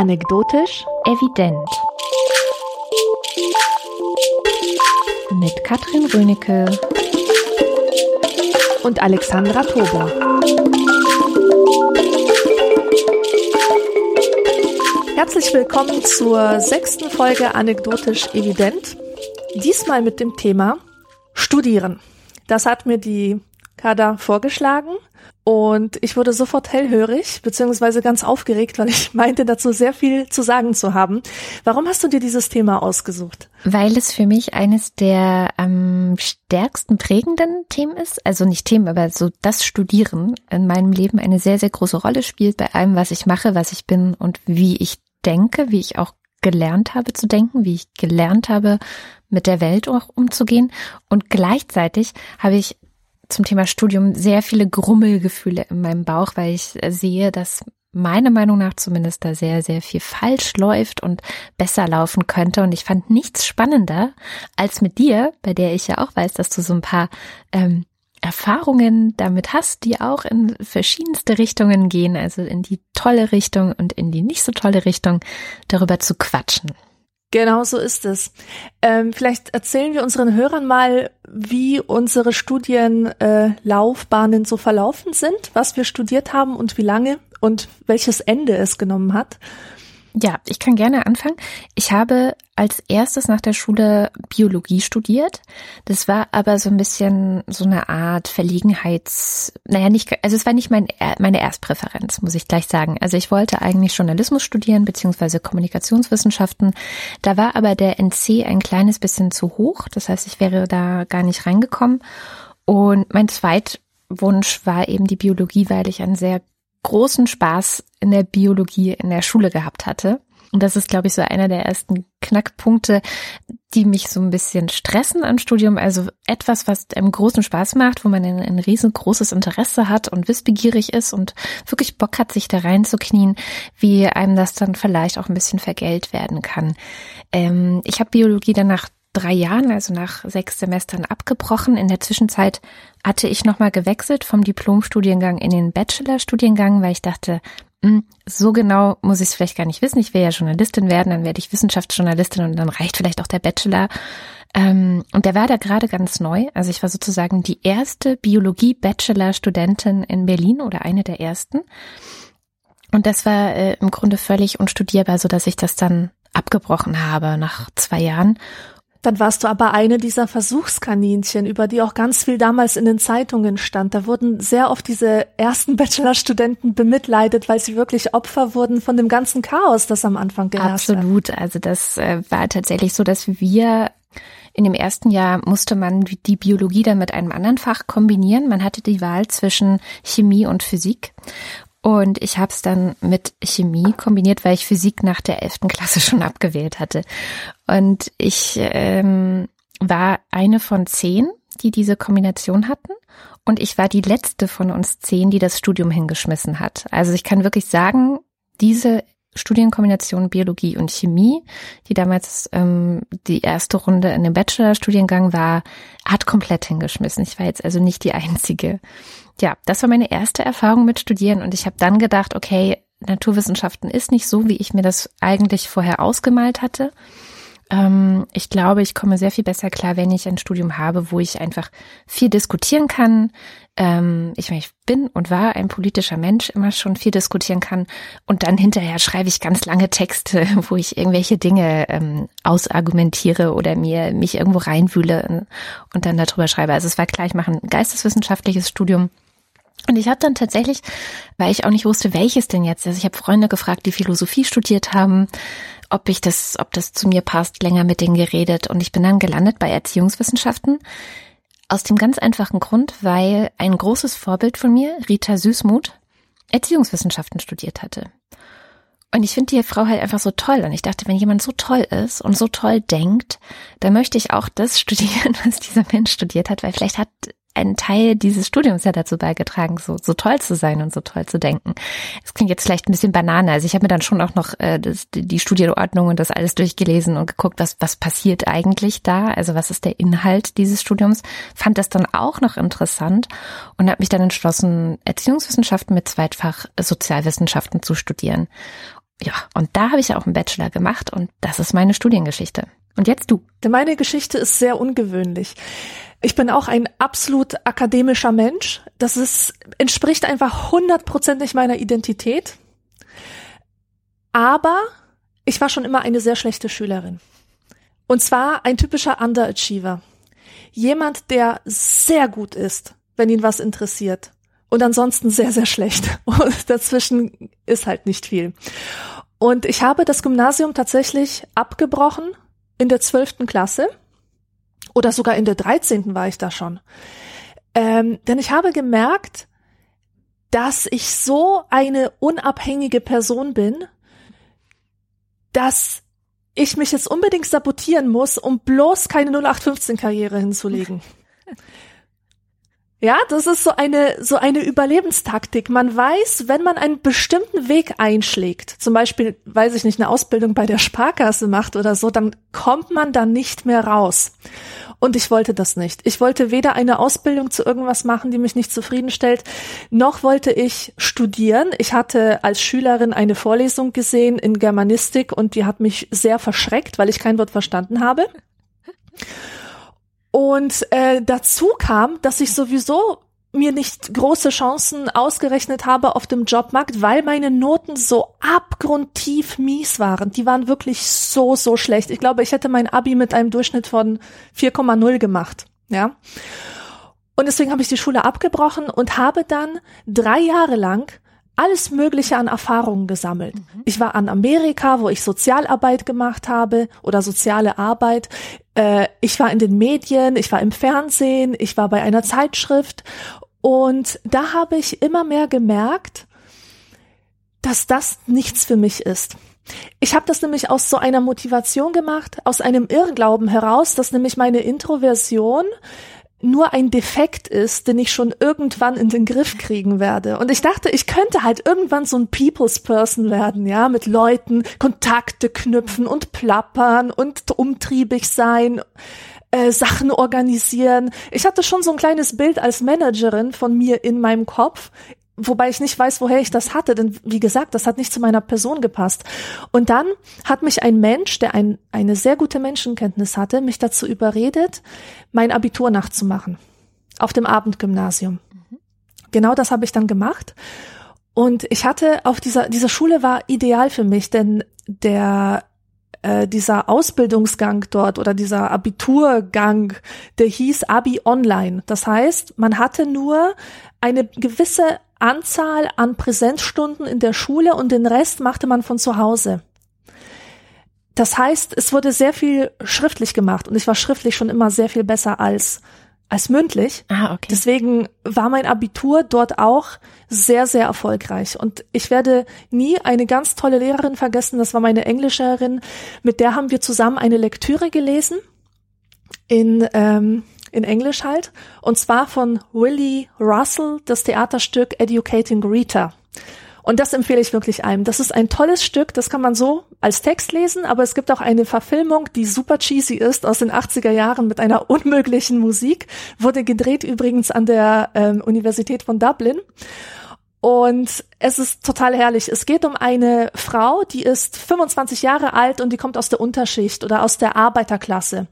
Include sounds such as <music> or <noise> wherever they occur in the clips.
Anekdotisch Evident. Mit Katrin Rönecke und Alexandra Tobler. Herzlich willkommen zur sechsten Folge Anekdotisch Evident. Diesmal mit dem Thema Studieren. Das hat mir die Kada vorgeschlagen und ich wurde sofort hellhörig, beziehungsweise ganz aufgeregt, weil ich <laughs> meinte, dazu sehr viel zu sagen zu haben. Warum hast du dir dieses Thema ausgesucht? Weil es für mich eines der am stärksten prägenden Themen ist. Also nicht Themen, aber so das Studieren in meinem Leben eine sehr, sehr große Rolle spielt bei allem, was ich mache, was ich bin und wie ich denke, wie ich auch gelernt habe zu denken, wie ich gelernt habe, mit der Welt auch umzugehen. Und gleichzeitig habe ich zum Thema Studium sehr viele Grummelgefühle in meinem Bauch, weil ich sehe, dass meiner Meinung nach zumindest da sehr, sehr viel falsch läuft und besser laufen könnte. Und ich fand nichts spannender als mit dir, bei der ich ja auch weiß, dass du so ein paar ähm, Erfahrungen damit hast, die auch in verschiedenste Richtungen gehen, also in die tolle Richtung und in die nicht so tolle Richtung, darüber zu quatschen. Genau so ist es. Ähm, vielleicht erzählen wir unseren Hörern mal, wie unsere Studienlaufbahnen äh, so verlaufen sind, was wir studiert haben und wie lange und welches Ende es genommen hat. Ja, ich kann gerne anfangen. Ich habe als erstes nach der Schule Biologie studiert. Das war aber so ein bisschen so eine Art Verlegenheits, naja, nicht, also es war nicht mein, meine Erstpräferenz, muss ich gleich sagen. Also ich wollte eigentlich Journalismus studieren, beziehungsweise Kommunikationswissenschaften. Da war aber der NC ein kleines bisschen zu hoch. Das heißt, ich wäre da gar nicht reingekommen. Und mein Zweitwunsch war eben die Biologie, weil ich einen sehr großen Spaß in der Biologie in der Schule gehabt hatte. Und das ist, glaube ich, so einer der ersten Knackpunkte, die mich so ein bisschen stressen am Studium. Also etwas, was einem großen Spaß macht, wo man ein, ein riesengroßes Interesse hat und wissbegierig ist und wirklich Bock hat, sich da reinzuknien, wie einem das dann vielleicht auch ein bisschen vergelt werden kann. Ähm, ich habe Biologie dann nach drei Jahren, also nach sechs Semestern abgebrochen. In der Zwischenzeit hatte ich nochmal gewechselt vom Diplomstudiengang in den Bachelorstudiengang, weil ich dachte, hm, so genau muss ich es vielleicht gar nicht wissen. Ich will ja Journalistin werden, dann werde ich Wissenschaftsjournalistin und dann reicht vielleicht auch der Bachelor. Ähm, und der war da gerade ganz neu. Also ich war sozusagen die erste Biologie-Bachelor-Studentin in Berlin oder eine der ersten. Und das war äh, im Grunde völlig unstudierbar, so dass ich das dann abgebrochen habe nach zwei Jahren dann warst du aber eine dieser Versuchskaninchen, über die auch ganz viel damals in den Zeitungen stand. Da wurden sehr oft diese ersten <laughs> Bachelorstudenten bemitleidet, weil sie wirklich Opfer wurden von dem ganzen Chaos, das am Anfang geherrscht Absolut. Also das äh, war tatsächlich so, dass wir in dem ersten Jahr musste man die Biologie dann mit einem anderen Fach kombinieren. Man hatte die Wahl zwischen Chemie und Physik. Und ich habe es dann mit Chemie kombiniert, weil ich Physik nach der elften Klasse <laughs> schon abgewählt hatte. Und ich ähm, war eine von zehn, die diese Kombination hatten. Und ich war die letzte von uns zehn, die das Studium hingeschmissen hat. Also ich kann wirklich sagen, diese Studienkombination Biologie und Chemie, die damals ähm, die erste Runde in dem Bachelorstudiengang war, hat komplett hingeschmissen. Ich war jetzt also nicht die Einzige. Ja, das war meine erste Erfahrung mit Studieren und ich habe dann gedacht, okay, Naturwissenschaften ist nicht so, wie ich mir das eigentlich vorher ausgemalt hatte. Ähm, ich glaube, ich komme sehr viel besser klar, wenn ich ein Studium habe, wo ich einfach viel diskutieren kann. Ähm, ich, ich bin und war ein politischer Mensch, immer schon viel diskutieren kann. Und dann hinterher schreibe ich ganz lange Texte, <laughs> wo ich irgendwelche Dinge ähm, ausargumentiere oder mir mich irgendwo reinwühle und dann darüber schreibe. Also es war klar, ich mache ein geisteswissenschaftliches Studium. Und ich habe dann tatsächlich, weil ich auch nicht wusste, welches denn jetzt. Also ich habe Freunde gefragt, die Philosophie studiert haben, ob ich das, ob das zu mir passt, länger mit denen geredet und ich bin dann gelandet bei Erziehungswissenschaften. Aus dem ganz einfachen Grund, weil ein großes Vorbild von mir, Rita Süßmuth, Erziehungswissenschaften studiert hatte. Und ich finde die Frau halt einfach so toll. Und ich dachte, wenn jemand so toll ist und so toll denkt, dann möchte ich auch das <laughs> studieren, was dieser Mensch studiert hat, weil vielleicht hat ein Teil dieses Studiums ja dazu beigetragen, so, so toll zu sein und so toll zu denken. Es klingt jetzt vielleicht ein bisschen banane. Also ich habe mir dann schon auch noch äh, das, die Studienordnung und das alles durchgelesen und geguckt, was, was passiert eigentlich da, also was ist der Inhalt dieses Studiums. Fand das dann auch noch interessant und habe mich dann entschlossen, Erziehungswissenschaften mit Zweitfach Sozialwissenschaften zu studieren. Ja, und da habe ich auch einen Bachelor gemacht und das ist meine Studiengeschichte. Und jetzt du. Meine Geschichte ist sehr ungewöhnlich. Ich bin auch ein absolut akademischer Mensch. Das ist, entspricht einfach hundertprozentig meiner Identität. Aber ich war schon immer eine sehr schlechte Schülerin. Und zwar ein typischer Underachiever. Jemand, der sehr gut ist, wenn ihn was interessiert. Und ansonsten sehr, sehr schlecht. <laughs> Und dazwischen ist halt nicht viel. Und ich habe das Gymnasium tatsächlich abgebrochen in der zwölften Klasse. Oder sogar in der dreizehnten war ich da schon. Ähm, denn ich habe gemerkt, dass ich so eine unabhängige Person bin, dass ich mich jetzt unbedingt sabotieren muss, um bloß keine 0815-Karriere hinzulegen. <laughs> Ja, das ist so eine, so eine Überlebenstaktik. Man weiß, wenn man einen bestimmten Weg einschlägt, zum Beispiel, weiß ich nicht, eine Ausbildung bei der Sparkasse macht oder so, dann kommt man da nicht mehr raus. Und ich wollte das nicht. Ich wollte weder eine Ausbildung zu irgendwas machen, die mich nicht zufriedenstellt, noch wollte ich studieren. Ich hatte als Schülerin eine Vorlesung gesehen in Germanistik und die hat mich sehr verschreckt, weil ich kein Wort verstanden habe. Und äh, dazu kam, dass ich sowieso mir nicht große Chancen ausgerechnet habe auf dem Jobmarkt, weil meine Noten so abgrundtief mies waren. Die waren wirklich so, so schlecht. Ich glaube, ich hätte mein Abi mit einem Durchschnitt von 4,0 gemacht. Ja. Und deswegen habe ich die Schule abgebrochen und habe dann drei Jahre lang alles Mögliche an Erfahrungen gesammelt. Mhm. Ich war an Amerika, wo ich Sozialarbeit gemacht habe oder soziale Arbeit. Äh, ich war in den Medien, ich war im Fernsehen, ich war bei einer Zeitschrift und da habe ich immer mehr gemerkt, dass das nichts für mich ist. Ich habe das nämlich aus so einer Motivation gemacht, aus einem Irrglauben heraus, dass nämlich meine Introversion nur ein Defekt ist, den ich schon irgendwann in den Griff kriegen werde. Und ich dachte, ich könnte halt irgendwann so ein People's Person werden, ja, mit Leuten Kontakte knüpfen und plappern und umtriebig sein, äh, Sachen organisieren. Ich hatte schon so ein kleines Bild als Managerin von mir in meinem Kopf wobei ich nicht weiß, woher ich das hatte, denn wie gesagt, das hat nicht zu meiner Person gepasst. Und dann hat mich ein Mensch, der ein, eine sehr gute Menschenkenntnis hatte, mich dazu überredet, mein Abitur nachzumachen auf dem Abendgymnasium. Mhm. Genau das habe ich dann gemacht. Und ich hatte auf dieser, diese Schule war ideal für mich, denn der äh, dieser Ausbildungsgang dort oder dieser Abiturgang, der hieß Abi Online. Das heißt, man hatte nur eine gewisse Anzahl an Präsenzstunden in der Schule und den Rest machte man von zu Hause. Das heißt, es wurde sehr viel schriftlich gemacht und ich war schriftlich schon immer sehr viel besser als als mündlich. Ah, okay. Deswegen war mein Abitur dort auch sehr, sehr erfolgreich. Und ich werde nie eine ganz tolle Lehrerin vergessen. Das war meine Englischerin. Mit der haben wir zusammen eine Lektüre gelesen in ähm, in Englisch halt, und zwar von Willie Russell, das Theaterstück Educating Rita. Und das empfehle ich wirklich einem. Das ist ein tolles Stück, das kann man so als Text lesen, aber es gibt auch eine Verfilmung, die super cheesy ist, aus den 80er Jahren mit einer <laughs> unmöglichen Musik, wurde gedreht übrigens an der ähm, Universität von Dublin. Und es ist total herrlich. Es geht um eine Frau, die ist 25 Jahre alt und die kommt aus der Unterschicht oder aus der Arbeiterklasse.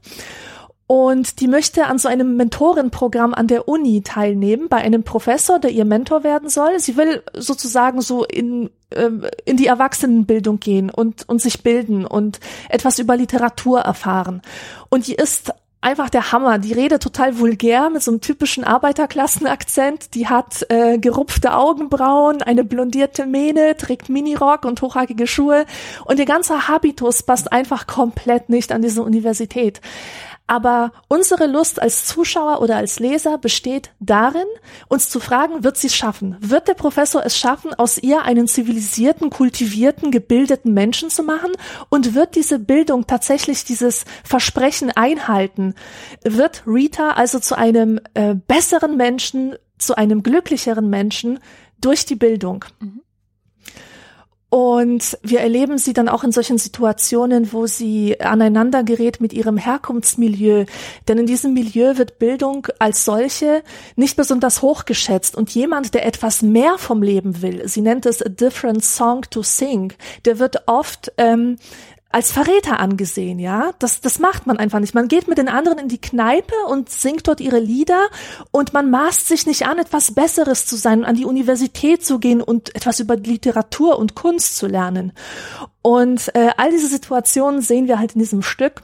Und die möchte an so einem Mentorenprogramm an der Uni teilnehmen, bei einem Professor, der ihr Mentor werden soll. Sie will sozusagen so in, ähm, in die Erwachsenenbildung gehen und, und sich bilden und etwas über Literatur erfahren. Und die ist einfach der Hammer. Die redet total vulgär mit so einem typischen Arbeiterklassenakzent. Die hat äh, gerupfte Augenbrauen, eine blondierte Mähne, trägt Minirock und hochhackige Schuhe. Und ihr ganzer Habitus passt einfach komplett nicht an diese Universität. Aber unsere Lust als Zuschauer oder als Leser besteht darin, uns zu fragen, wird sie es schaffen? Wird der Professor es schaffen, aus ihr einen zivilisierten, kultivierten, gebildeten Menschen zu machen? Und wird diese Bildung tatsächlich dieses Versprechen einhalten? Wird Rita also zu einem äh, besseren Menschen, zu einem glücklicheren Menschen durch die Bildung? Mhm. Und wir erleben sie dann auch in solchen Situationen, wo sie aneinander gerät mit ihrem Herkunftsmilieu. Denn in diesem Milieu wird Bildung als solche nicht besonders hochgeschätzt. Und jemand, der etwas mehr vom Leben will, sie nennt es a different song to sing, der wird oft ähm, als Verräter angesehen, ja. Das, das macht man einfach nicht. Man geht mit den anderen in die Kneipe und singt dort ihre Lieder und man maßt sich nicht an, etwas Besseres zu sein, an die Universität zu gehen und etwas über Literatur und Kunst zu lernen. Und äh, all diese Situationen sehen wir halt in diesem Stück.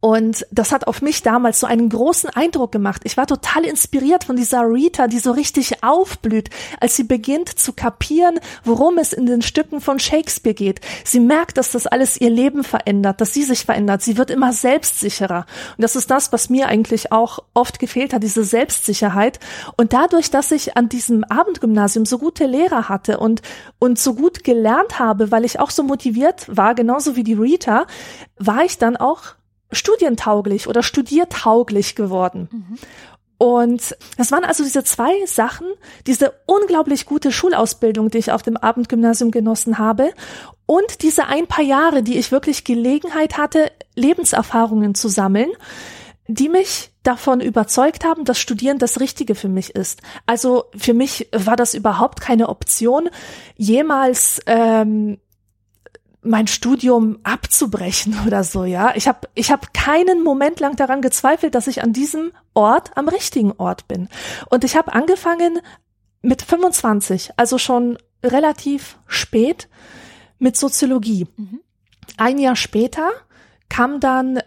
Und das hat auf mich damals so einen großen Eindruck gemacht. Ich war total inspiriert von dieser Rita, die so richtig aufblüht, als sie beginnt zu kapieren, worum es in den Stücken von Shakespeare geht. Sie merkt, dass das alles ihr Leben verändert, dass sie sich verändert. Sie wird immer selbstsicherer. Und das ist das, was mir eigentlich auch oft gefehlt hat, diese Selbstsicherheit. Und dadurch, dass ich an diesem Abendgymnasium so gute Lehrer hatte und, und so gut gelernt habe, weil ich auch so motiviert war, genauso wie die Rita, war ich dann auch studientauglich oder studiertauglich geworden. Mhm. Und das waren also diese zwei Sachen, diese unglaublich gute Schulausbildung, die ich auf dem Abendgymnasium genossen habe und diese ein paar Jahre, die ich wirklich Gelegenheit hatte, Lebenserfahrungen zu sammeln, die mich davon überzeugt haben, dass Studieren das Richtige für mich ist. Also für mich war das überhaupt keine Option, jemals ähm, mein Studium abzubrechen <laughs> oder so, ja. Ich habe ich hab keinen Moment lang daran gezweifelt, dass ich an diesem Ort am richtigen Ort bin. Und ich habe angefangen mit 25, also schon relativ spät mit Soziologie. Mhm. Ein Jahr später kam dann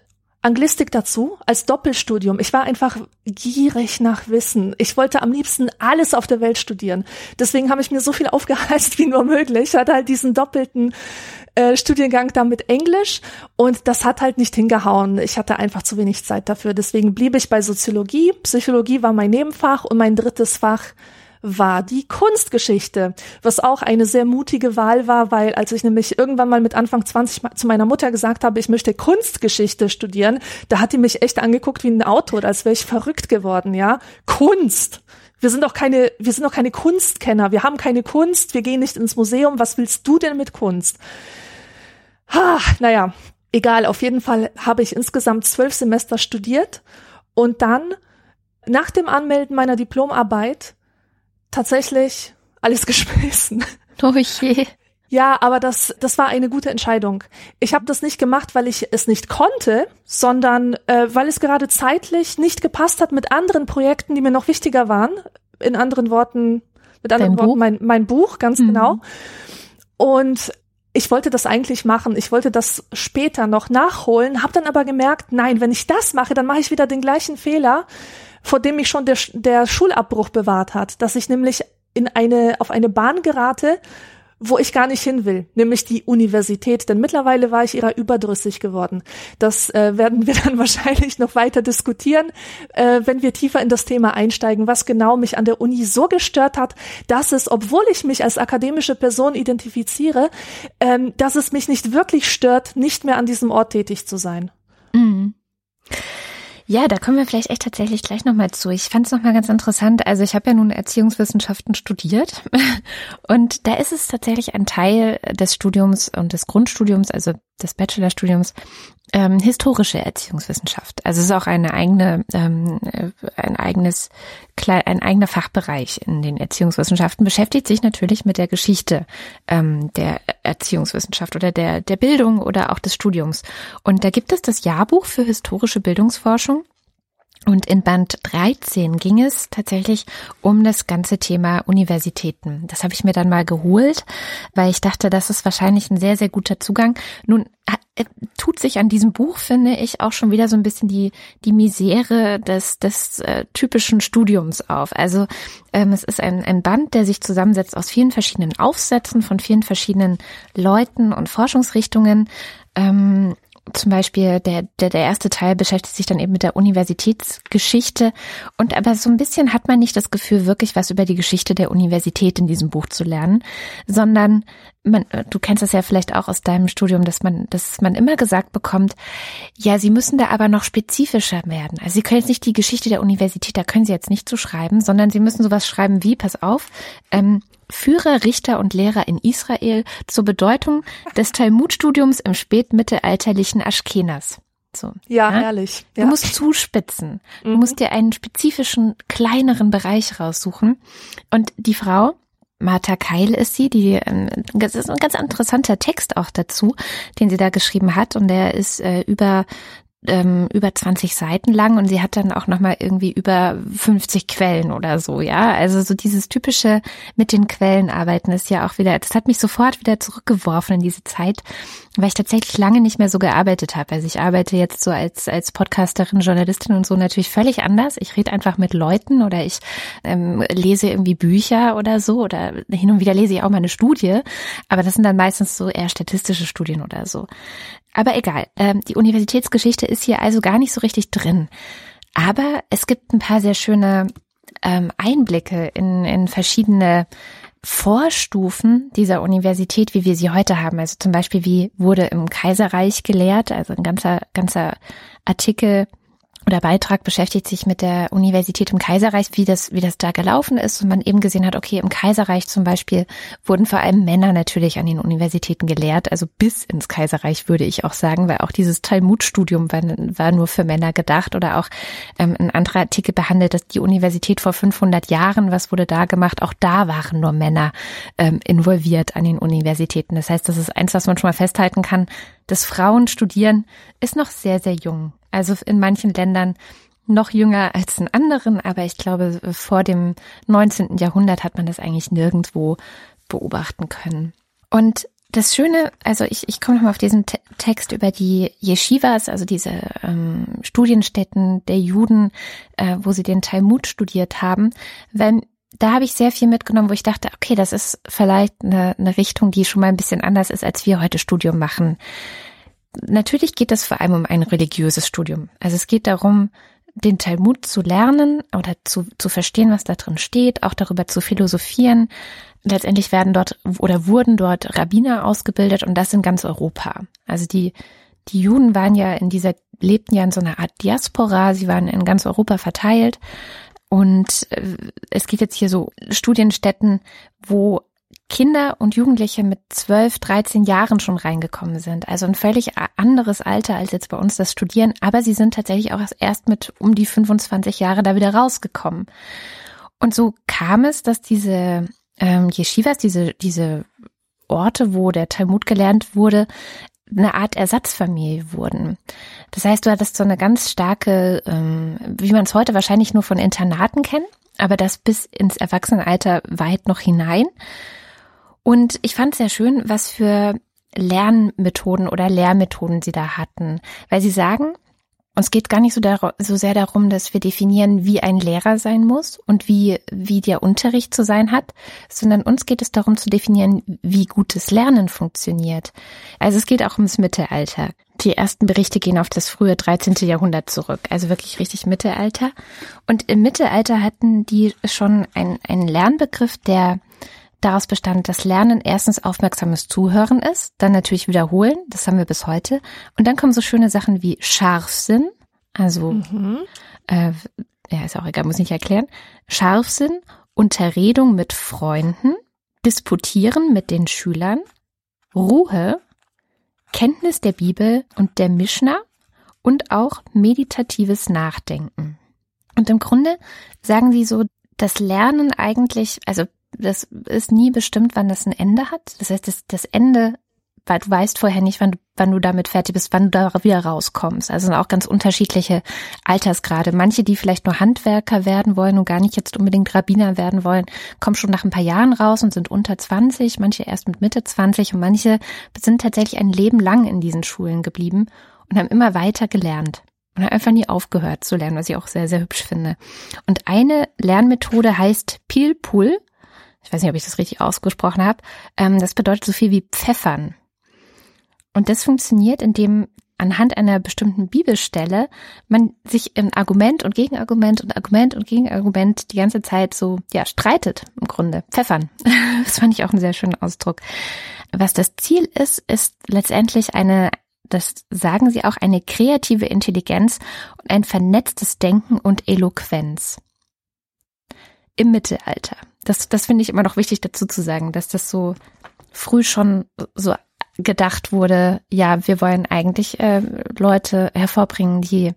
Anglistik dazu als Doppelstudium. Ich war einfach gierig nach Wissen. Ich wollte am liebsten alles auf der Welt studieren. Deswegen habe ich mir so viel <laughs> aufgehalst wie nur möglich. Ich hatte halt diesen doppelten äh, Studiengang da mit Englisch und das hat halt nicht hingehauen. Ich hatte einfach zu wenig Zeit dafür. Deswegen blieb ich bei Soziologie. Psychologie war mein Nebenfach und mein drittes Fach war die Kunstgeschichte, was auch eine sehr mutige Wahl war, weil als ich nämlich irgendwann mal mit Anfang 20 zu meiner Mutter gesagt habe, ich möchte Kunstgeschichte studieren, da hat die mich echt angeguckt wie ein Auto, als wäre ich verrückt geworden, ja. Kunst. Wir sind doch keine, wir sind doch keine Kunstkenner. Wir haben keine Kunst. Wir gehen nicht ins Museum. Was willst du denn mit Kunst? Ha, naja, egal, auf jeden Fall habe ich insgesamt zwölf Semester studiert und dann nach dem Anmelden meiner Diplomarbeit tatsächlich alles <laughs> geschmissen. Oh je. Ja, aber das, das war eine gute Entscheidung. Ich habe das nicht gemacht, weil ich es nicht konnte, sondern äh, weil es gerade zeitlich nicht gepasst hat mit anderen Projekten, die mir noch wichtiger waren. In anderen Worten, mit anderen Dein Worten, Buch? Mein, mein Buch, ganz mhm. genau. Und ich wollte das eigentlich machen, ich wollte das später noch nachholen, habe dann aber gemerkt, nein, wenn ich das mache, dann mache ich wieder den gleichen Fehler, vor dem mich schon der, der Schulabbruch bewahrt hat, dass ich nämlich in eine auf eine Bahn gerate, wo ich gar nicht hin will, nämlich die Universität. Denn mittlerweile war ich ihrer überdrüssig geworden. Das äh, werden wir <laughs> dann wahrscheinlich noch weiter diskutieren, äh, wenn wir tiefer in das Thema einsteigen, was genau mich an der Uni so gestört hat, dass es, obwohl ich mich als akademische Person identifiziere, ähm, dass es mich nicht wirklich stört, nicht mehr an diesem Ort tätig zu sein. Mhm. Ja, da kommen wir vielleicht echt tatsächlich gleich nochmal zu. Ich fand es nochmal ganz interessant. Also ich habe ja nun Erziehungswissenschaften studiert <laughs> und da ist es tatsächlich ein Teil des Studiums und des Grundstudiums, also des Bachelorstudiums, ähm, historische Erziehungswissenschaft. Also es ist auch eine eigene, ähm, ein eigenes, ein eigener Fachbereich in den Erziehungswissenschaften beschäftigt sich natürlich mit der Geschichte ähm, der Erziehungswissenschaft oder der der Bildung oder auch des Studiums. Und da gibt es das Jahrbuch für historische Bildungsforschung. Und in Band 13 ging es tatsächlich um das ganze Thema Universitäten. Das habe ich mir dann mal geholt, weil ich dachte, das ist wahrscheinlich ein sehr, sehr guter Zugang. Nun äh, tut sich an diesem Buch, finde ich, auch schon wieder so ein bisschen die, die Misere des, des äh, typischen Studiums auf. Also ähm, es ist ein, ein Band, der sich zusammensetzt aus vielen verschiedenen Aufsätzen von vielen verschiedenen Leuten und Forschungsrichtungen. Ähm, zum Beispiel der, der, der erste Teil beschäftigt sich dann eben mit der Universitätsgeschichte. Und aber so ein bisschen hat man nicht das Gefühl, wirklich was über die Geschichte der Universität in diesem Buch zu lernen, sondern man, du kennst das ja vielleicht auch aus deinem Studium, dass man, dass man immer gesagt bekommt, ja, sie müssen da aber noch spezifischer werden. Also sie können jetzt nicht die Geschichte der Universität, da können sie jetzt nicht zu so schreiben, sondern sie müssen sowas schreiben wie, pass auf, ähm, Führer, Richter und Lehrer in Israel zur Bedeutung des <laughs> Talmudstudiums im spätmittelalterlichen Aschkenas. So, ja, ja, herrlich. Du musst zuspitzen. Du mhm. musst dir einen spezifischen, kleineren Bereich raussuchen. Und die Frau, Martha Keil ist sie, die, ähm, das ist ein ganz interessanter Text auch dazu, den sie da geschrieben hat. Und der ist äh, über ähm, über 20 Seiten lang und sie hat dann auch nochmal irgendwie über 50 Quellen oder so, ja. Also so dieses typische mit den Quellen arbeiten ist ja auch wieder, das hat mich sofort wieder zurückgeworfen in diese Zeit, weil ich tatsächlich lange nicht mehr so gearbeitet habe. Also ich arbeite jetzt so als, als Podcasterin, Journalistin und so natürlich völlig anders. Ich rede einfach mit Leuten oder ich ähm, lese irgendwie Bücher oder so oder hin und wieder lese ich auch mal eine Studie, aber das sind dann meistens so eher statistische Studien oder so. Aber egal, ähm, die Universitätsgeschichte ist hier also gar nicht so richtig drin. Aber es gibt ein paar sehr schöne ähm, Einblicke in, in verschiedene Vorstufen dieser Universität, wie wir sie heute haben. Also zum Beispiel, wie wurde im Kaiserreich gelehrt, also ein ganzer, ganzer Artikel oder Beitrag beschäftigt sich mit der Universität im Kaiserreich, wie das, wie das da gelaufen ist und man eben gesehen hat, okay, im Kaiserreich zum Beispiel wurden vor allem Männer natürlich an den Universitäten gelehrt, also bis ins Kaiserreich würde ich auch sagen, weil auch dieses Talmudstudium war, war nur für Männer gedacht oder auch ähm, ein anderer Artikel behandelt, dass die Universität vor 500 Jahren, was wurde da gemacht, auch da waren nur Männer ähm, involviert an den Universitäten. Das heißt, das ist eins, was man schon mal festhalten kann, das Frauen studieren ist noch sehr, sehr jung. Also in manchen Ländern noch jünger als in anderen, aber ich glaube, vor dem 19. Jahrhundert hat man das eigentlich nirgendwo beobachten können. Und das Schöne, also ich, ich komme nochmal auf diesen Te Text über die Yeshivas, also diese ähm, Studienstätten der Juden, äh, wo sie den Talmud studiert haben, weil da habe ich sehr viel mitgenommen, wo ich dachte, okay, das ist vielleicht eine, eine Richtung, die schon mal ein bisschen anders ist, als wir heute Studium machen. Natürlich geht es vor allem um ein religiöses Studium. Also es geht darum, den Talmud zu lernen oder zu, zu verstehen, was da drin steht, auch darüber zu philosophieren. Letztendlich werden dort oder wurden dort Rabbiner ausgebildet und das in ganz Europa. Also die, die Juden waren ja in dieser, lebten ja in so einer Art Diaspora, sie waren in ganz Europa verteilt. Und äh, es geht jetzt hier so Studienstätten, wo Kinder und Jugendliche mit 12, 13 Jahren schon reingekommen sind. Also ein völlig anderes Alter als jetzt bei uns das Studieren. Aber sie sind tatsächlich auch erst mit um die 25 Jahre da wieder rausgekommen. Und so kam es, dass diese ähm, Yeshivas, diese, diese Orte, wo der Talmud gelernt wurde, eine Art Ersatzfamilie wurden. Das heißt, du hattest so eine ganz starke, ähm, wie man es heute wahrscheinlich nur von Internaten kennt, aber das bis ins Erwachsenenalter weit noch hinein. Und ich fand sehr schön, was für Lernmethoden oder Lehrmethoden sie da hatten, weil sie sagen, uns geht gar nicht so, so, sehr darum, dass wir definieren, wie ein Lehrer sein muss und wie, wie der Unterricht zu sein hat, sondern uns geht es darum zu definieren, wie gutes Lernen funktioniert. Also es geht auch ums Mittelalter. Die ersten Berichte gehen auf das frühe 13. Jahrhundert zurück, also wirklich richtig Mittelalter. Und im Mittelalter hatten die schon einen Lernbegriff, der daraus bestand, dass Lernen erstens aufmerksames Zuhören ist, dann natürlich wiederholen, das haben wir bis heute. Und dann kommen so schöne Sachen wie Scharfsinn, also mhm. äh, ja, ist auch egal, muss ich nicht erklären. Scharfsinn, Unterredung mit Freunden, Disputieren mit den Schülern, Ruhe, Kenntnis der Bibel und der Mishnah und auch meditatives Nachdenken. Und im Grunde sagen sie so, das Lernen eigentlich, also das ist nie bestimmt, wann das ein Ende hat. Das heißt, das, das Ende, weil du weißt vorher nicht, wann du, wann du damit fertig bist, wann du da wieder rauskommst. Also sind auch ganz unterschiedliche Altersgrade. Manche, die vielleicht nur Handwerker werden wollen und gar nicht jetzt unbedingt Rabbiner werden wollen, kommen schon nach ein paar Jahren raus und sind unter 20, manche erst mit Mitte 20 und manche sind tatsächlich ein Leben lang in diesen Schulen geblieben und haben immer weiter gelernt und haben einfach nie aufgehört zu lernen, was ich auch sehr, sehr hübsch finde. Und eine Lernmethode heißt Pilpul ich weiß nicht, ob ich das richtig ausgesprochen habe, ähm, das bedeutet so viel wie pfeffern. Und das funktioniert, indem anhand einer bestimmten Bibelstelle man sich in Argument und Gegenargument und Argument und Gegenargument die ganze Zeit so, ja, streitet im Grunde. Pfeffern. <laughs> Das fand ich auch einen sehr schönen Ausdruck. Was das Ziel ist, ist letztendlich eine, das sagen sie auch, eine kreative Intelligenz und ein vernetztes Denken und Eloquenz. im Mittelalter. Das, das finde ich immer noch wichtig dazu zu sagen, dass das so früh schon so gedacht wurde, ja, wir wollen eigentlich äh, Leute hervorbringen, die,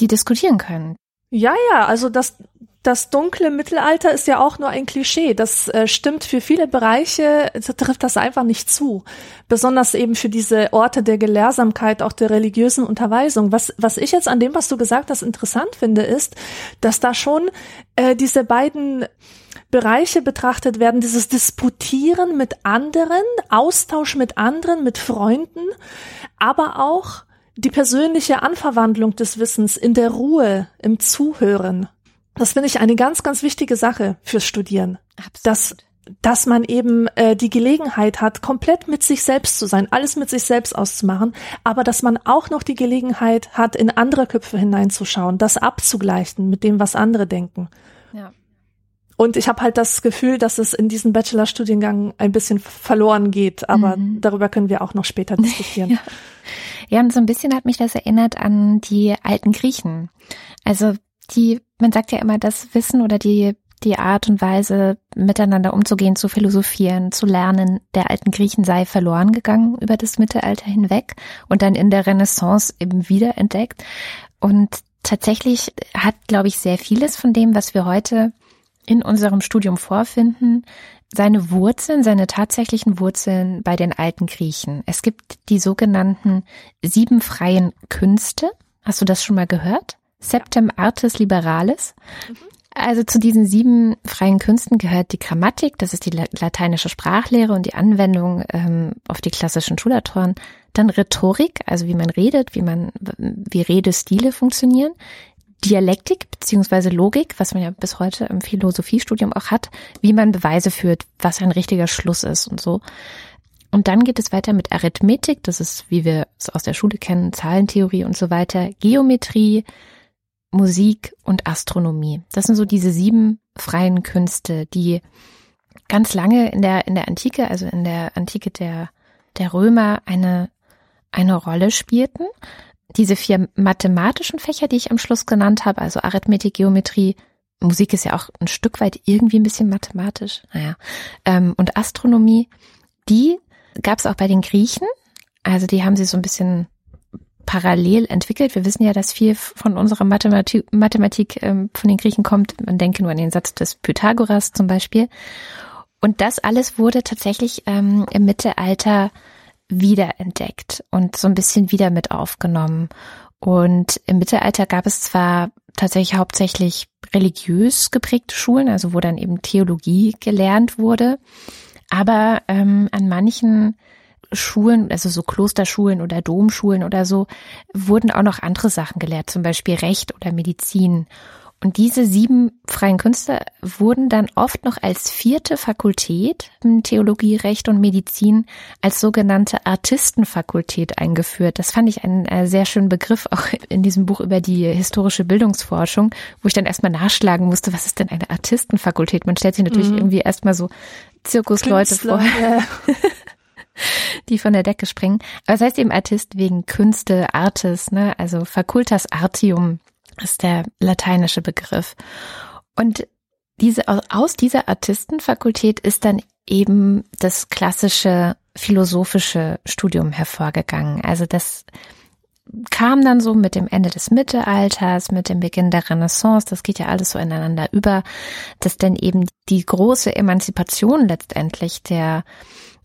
die diskutieren können. Ja, ja, also das, das dunkle Mittelalter ist ja auch nur ein Klischee. Das äh, stimmt für viele Bereiche, trifft das einfach nicht zu. Besonders eben für diese Orte der Gelehrsamkeit, auch der religiösen Unterweisung. Was, was ich jetzt an dem, was du gesagt hast, interessant finde, ist, dass da schon äh, diese beiden Bereiche betrachtet werden, dieses Disputieren mit anderen, Austausch mit anderen, mit Freunden, aber auch die persönliche Anverwandlung des Wissens in der Ruhe, im Zuhören. Das finde ich eine ganz, ganz wichtige Sache fürs Studieren. Absolut. Dass, dass man eben äh, die Gelegenheit hat, komplett mit sich selbst zu sein, alles mit sich selbst auszumachen, aber dass man auch noch die Gelegenheit hat, in andere Köpfe hineinzuschauen, das abzugleichen mit dem, was andere denken. Und ich habe halt das Gefühl, dass es in diesem Bachelorstudiengang ein bisschen verloren geht, aber mhm. darüber können wir auch noch später <laughs> diskutieren. ja. ja, und so ein bisschen hat mich das erinnert an die alten Griechen. Also die, man sagt ja immer, das Wissen oder die, die Art und Weise, miteinander umzugehen, zu philosophieren, zu lernen, der alten Griechen sei verloren gegangen über das Mittelalter hinweg und dann in der Renaissance eben wiederentdeckt. Und tatsächlich hat, glaube ich, sehr vieles von dem, was wir heute in unserem Studium vorfinden, seine Wurzeln, seine tatsächlichen Wurzeln bei den alten Griechen. Es gibt die sogenannten sieben freien Künste. Hast du das schon mal gehört? Septem Artes Liberales. Also zu diesen sieben freien Künsten gehört die Grammatik, das ist die lateinische Sprachlehre und die Anwendung ähm, auf die klassischen Schulautoren. Dann Rhetorik, also wie man redet, wie man, wie Redestile funktionieren. Dialektik beziehungsweise Logik, was man ja bis heute im Philosophiestudium auch hat, wie man Beweise führt, was ein richtiger Schluss ist und so. Und dann geht es weiter mit Arithmetik, das ist, wie wir es aus der Schule kennen, Zahlentheorie und so weiter, Geometrie, Musik und Astronomie. Das sind so diese sieben freien Künste, die ganz lange in der, in der Antike, also in der Antike der, der Römer eine, eine Rolle spielten diese vier mathematischen Fächer, die ich am Schluss genannt habe, also Arithmetik, Geometrie, Musik ist ja auch ein Stück weit irgendwie ein bisschen mathematisch, naja, ähm, und Astronomie, die gab es auch bei den Griechen. Also die haben sie so ein bisschen parallel entwickelt. Wir wissen ja, dass viel von unserer Mathematik, Mathematik ähm, von den Griechen kommt. Man denke nur an den Satz des Pythagoras zum Beispiel. Und das alles wurde tatsächlich ähm, im Mittelalter wiederentdeckt und so ein bisschen wieder mit aufgenommen. Und im Mittelalter gab es zwar tatsächlich hauptsächlich religiös geprägte Schulen, also wo dann eben Theologie gelernt wurde, aber ähm, an manchen Schulen, also so Klosterschulen oder Domschulen oder so, wurden auch noch andere Sachen gelehrt, zum Beispiel Recht oder Medizin. Und diese sieben freien Künste wurden dann oft noch als vierte Fakultät in Theologie, Recht und Medizin als sogenannte Artistenfakultät eingeführt. Das fand ich einen äh, sehr schönen Begriff auch in diesem Buch über die historische Bildungsforschung, wo ich dann erstmal nachschlagen musste, was ist denn eine Artistenfakultät? Man stellt sich natürlich mhm. irgendwie erstmal so Zirkusleute vor. Ja. <laughs> die von der Decke springen. Aber es heißt eben Artist wegen Künste, Artis, ne? also Facultas Artium ist der lateinische Begriff. Und diese, aus dieser Artistenfakultät ist dann eben das klassische philosophische Studium hervorgegangen. Also das kam dann so mit dem Ende des Mittelalters, mit dem Beginn der Renaissance, das geht ja alles so ineinander über, dass dann eben die große Emanzipation letztendlich der,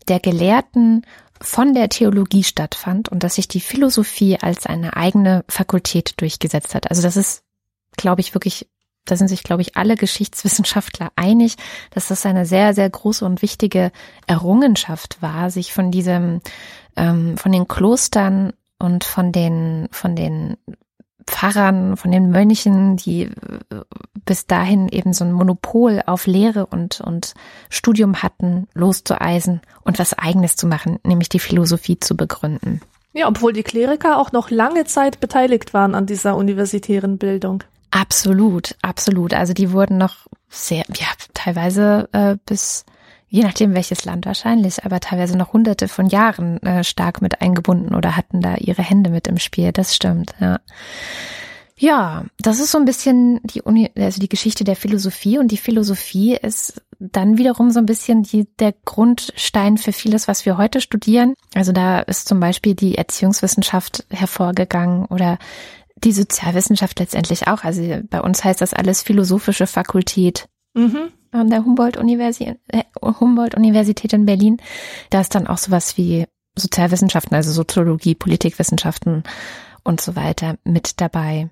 der Gelehrten von der Theologie stattfand und dass sich die Philosophie als eine eigene Fakultät durchgesetzt hat. Also das ist, glaube ich, wirklich, da sind sich, glaube ich, alle Geschichtswissenschaftler <laughs> einig, dass das eine sehr, sehr große und wichtige Errungenschaft war, sich von diesem, ähm, von den Klostern und von den, von den Pfarrern, von den Mönchen, die äh, bis dahin eben so ein Monopol auf Lehre und, und Studium hatten, loszueisen und was eigenes zu machen, nämlich die Philosophie zu begründen. Ja, obwohl die Kleriker auch noch lange Zeit beteiligt waren an dieser universitären Bildung. Absolut, absolut. Also die wurden noch sehr, ja, teilweise äh, bis je nachdem welches Land wahrscheinlich, aber teilweise noch hunderte von Jahren äh, stark mit eingebunden oder hatten da ihre Hände mit im Spiel. Das stimmt, ja. Ja, das ist so ein bisschen die Uni, also die Geschichte der Philosophie und die Philosophie ist dann wiederum so ein bisschen die, der Grundstein für vieles, was wir heute studieren. Also da ist zum Beispiel die Erziehungswissenschaft hervorgegangen oder die Sozialwissenschaft letztendlich auch. Also bei uns heißt das alles philosophische Fakultät. Mhm. An der Humboldt-Universität äh, Humboldt -Universität in Berlin. Da ist dann auch sowas wie Sozialwissenschaften, also Soziologie, Politikwissenschaften und so weiter mit dabei.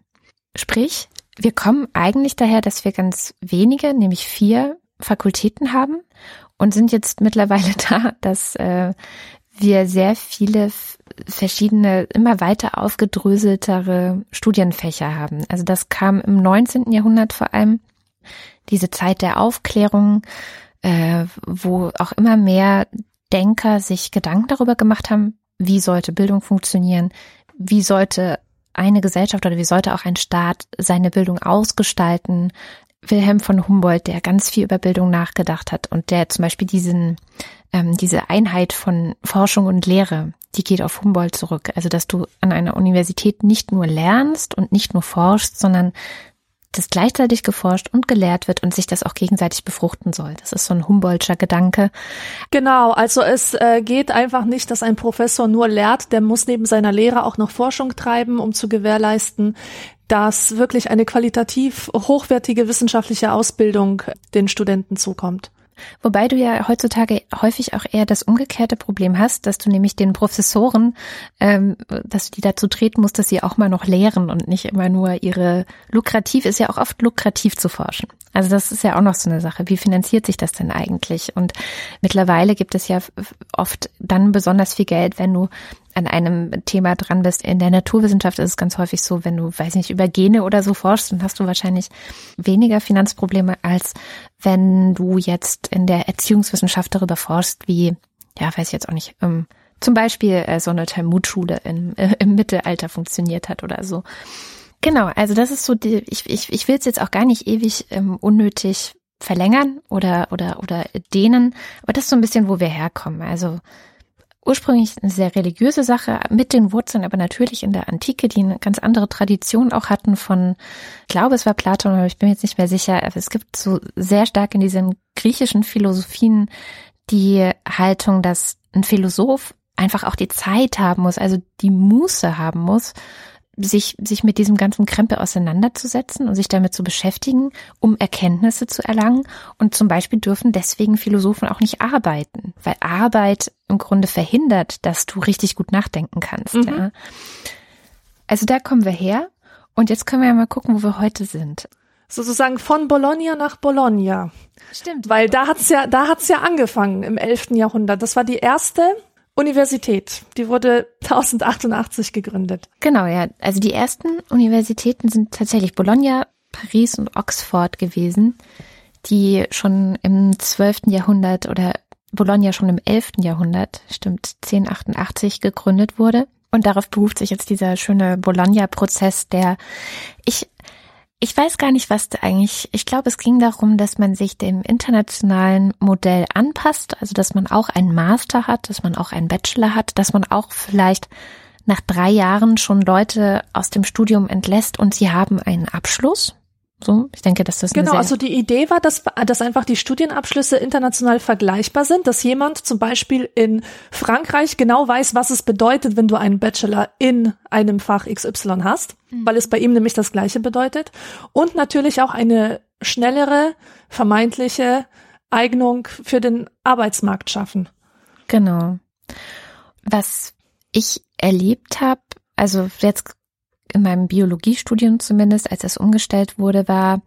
Sprich, wir kommen eigentlich daher, dass wir ganz wenige, nämlich vier Fakultäten haben und sind jetzt mittlerweile <laughs> da, dass äh, wir sehr viele verschiedene, immer weiter aufgedröseltere Studienfächer haben. Also das kam im 19. Jahrhundert vor allem, diese Zeit der Aufklärung, äh, wo auch immer mehr Denker sich Gedanken darüber gemacht haben, wie sollte Bildung funktionieren, wie sollte eine Gesellschaft oder wie sollte auch ein Staat seine Bildung ausgestalten. Wilhelm von Humboldt, der ganz viel über Bildung nachgedacht hat und der zum Beispiel diesen, ähm, diese Einheit von Forschung und Lehre, die geht auf Humboldt zurück. Also, dass du an einer Universität nicht nur lernst und nicht nur forschst, sondern dass gleichzeitig geforscht und gelehrt wird und sich das auch gegenseitig befruchten soll. Das ist so ein Humboldtscher Gedanke. Genau, also es äh, geht einfach nicht, dass ein Professor nur lehrt, der muss neben seiner Lehre auch noch Forschung treiben, um zu gewährleisten, dass wirklich eine qualitativ hochwertige wissenschaftliche Ausbildung den Studenten zukommt. Wobei du ja heutzutage häufig auch eher das umgekehrte Problem hast, dass du nämlich den Professoren, ähm, dass du die dazu treten musst, dass sie auch mal noch lehren und nicht immer nur ihre lukrativ ist ja auch oft lukrativ zu forschen. Also das ist ja auch noch so eine Sache. Wie finanziert sich das denn eigentlich? Und mittlerweile gibt es ja oft dann besonders viel Geld, wenn du an einem Thema dran bist. In der Naturwissenschaft ist es ganz häufig so, wenn du, weiß nicht, über Gene oder so forschst, dann hast du wahrscheinlich weniger Finanzprobleme, als wenn du jetzt in der Erziehungswissenschaft darüber forschst, wie, ja, weiß ich jetzt auch nicht, ähm, zum Beispiel äh, so eine Talmudschule im, äh, <laughs> im Mittelalter funktioniert hat oder so. Genau, also das ist so die, ich, ich, ich will es jetzt auch gar nicht ewig ähm, unnötig verlängern oder, oder, oder dehnen, aber das ist so ein bisschen, wo wir herkommen. Also ursprünglich eine sehr religiöse Sache, mit den Wurzeln aber natürlich in der Antike, die eine ganz andere Tradition auch hatten von, ich glaube es war Platon, aber ich bin jetzt nicht mehr sicher, es gibt so sehr stark in diesen griechischen Philosophien die Haltung, dass ein Philosoph einfach auch die Zeit haben muss, also die Muße haben muss, sich, sich mit diesem ganzen Krempel auseinanderzusetzen und sich damit zu beschäftigen, um Erkenntnisse zu erlangen. Und zum Beispiel dürfen deswegen Philosophen auch nicht arbeiten, weil Arbeit im Grunde verhindert, dass du richtig gut nachdenken kannst. Mhm. Ja. Also da kommen wir her. Und jetzt können wir ja mal gucken, wo wir heute sind. Sozusagen von Bologna nach Bologna. Stimmt. Weil da hat's ja, da hat's ja angefangen im 11. Jahrhundert. Das war die erste Universität. Die wurde 1088 gegründet. Genau, ja. Also die ersten Universitäten sind tatsächlich Bologna, Paris und Oxford gewesen, die schon im 12. Jahrhundert oder Bologna schon im 11. Jahrhundert, stimmt, 1088 gegründet wurde. Und darauf beruft sich jetzt dieser schöne Bologna-Prozess, der ich ich weiß gar nicht, was da eigentlich, ich glaube, es ging darum, dass man sich dem internationalen Modell anpasst, also dass man auch einen Master hat, dass man auch einen Bachelor hat, dass man auch vielleicht nach drei Jahren schon Leute aus dem Studium entlässt und sie haben einen Abschluss. So, ich denke, dass das genau. Also die Idee war, dass dass einfach die Studienabschlüsse international vergleichbar sind, dass jemand zum Beispiel in Frankreich genau weiß, was es bedeutet, wenn du einen Bachelor in einem Fach XY hast, mhm. weil es bei ihm nämlich das Gleiche bedeutet, und natürlich auch eine schnellere vermeintliche Eignung für den Arbeitsmarkt schaffen. Genau. Was ich erlebt habe, also jetzt in meinem Biologiestudium zumindest, als es umgestellt wurde, war,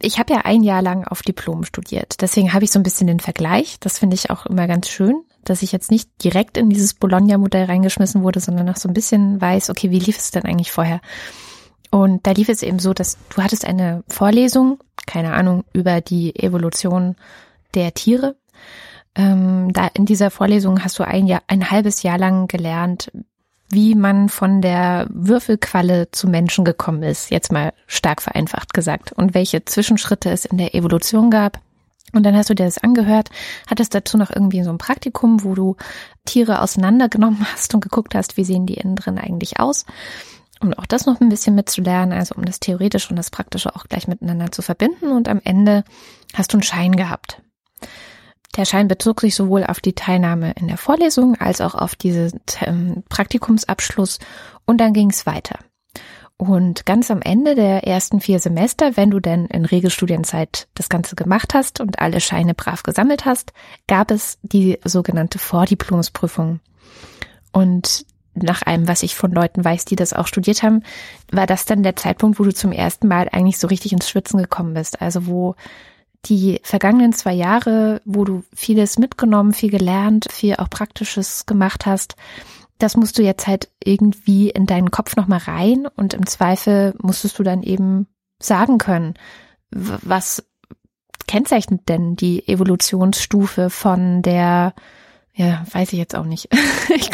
ich habe ja ein Jahr lang auf Diplom studiert. Deswegen habe ich so ein bisschen den Vergleich. Das finde ich auch immer ganz schön, dass ich jetzt nicht direkt in dieses Bologna-Modell reingeschmissen wurde, sondern noch so ein bisschen weiß, okay, wie lief es denn eigentlich vorher? Und da lief es eben so, dass du hattest eine Vorlesung, keine Ahnung, über die Evolution der Tiere. Ähm, da in dieser Vorlesung hast du ein Jahr, ein halbes Jahr lang gelernt, wie man von der Würfelqualle zu Menschen gekommen ist, jetzt mal stark vereinfacht gesagt, und welche Zwischenschritte es in der Evolution gab. Und dann hast du dir das angehört, hattest dazu noch irgendwie so ein Praktikum, wo du Tiere auseinandergenommen <laughs> hast und geguckt hast, wie sehen die innen drin eigentlich aus. um auch das noch ein bisschen mitzulernen, also um das Theoretische und das Praktische auch gleich miteinander zu verbinden. Und am Ende hast du einen Schein gehabt. Der Schein bezog sich sowohl auf die Teilnahme in der Vorlesung als auch auf diesen ähm, Praktikumsabschluss und dann ging es weiter. Und ganz am Ende der ersten vier Semester, wenn du denn in Regelstudienzeit das Ganze gemacht hast und alle Scheine brav gesammelt hast, gab es die sogenannte Vordiplomsprüfung. Und nach allem, was ich von Leuten weiß, die das auch studiert haben, war das dann der Zeitpunkt, wo du zum ersten Mal eigentlich so richtig ins Schwitzen gekommen bist. Also wo die vergangenen zwei Jahre, wo du vieles mitgenommen, viel gelernt, viel auch Praktisches gemacht hast, das musst du jetzt halt irgendwie in deinen Kopf nochmal rein und im Zweifel musstest du dann eben sagen können, was kennzeichnet denn die Evolutionsstufe von der ja, weiß ich jetzt auch nicht. <laughs> ich,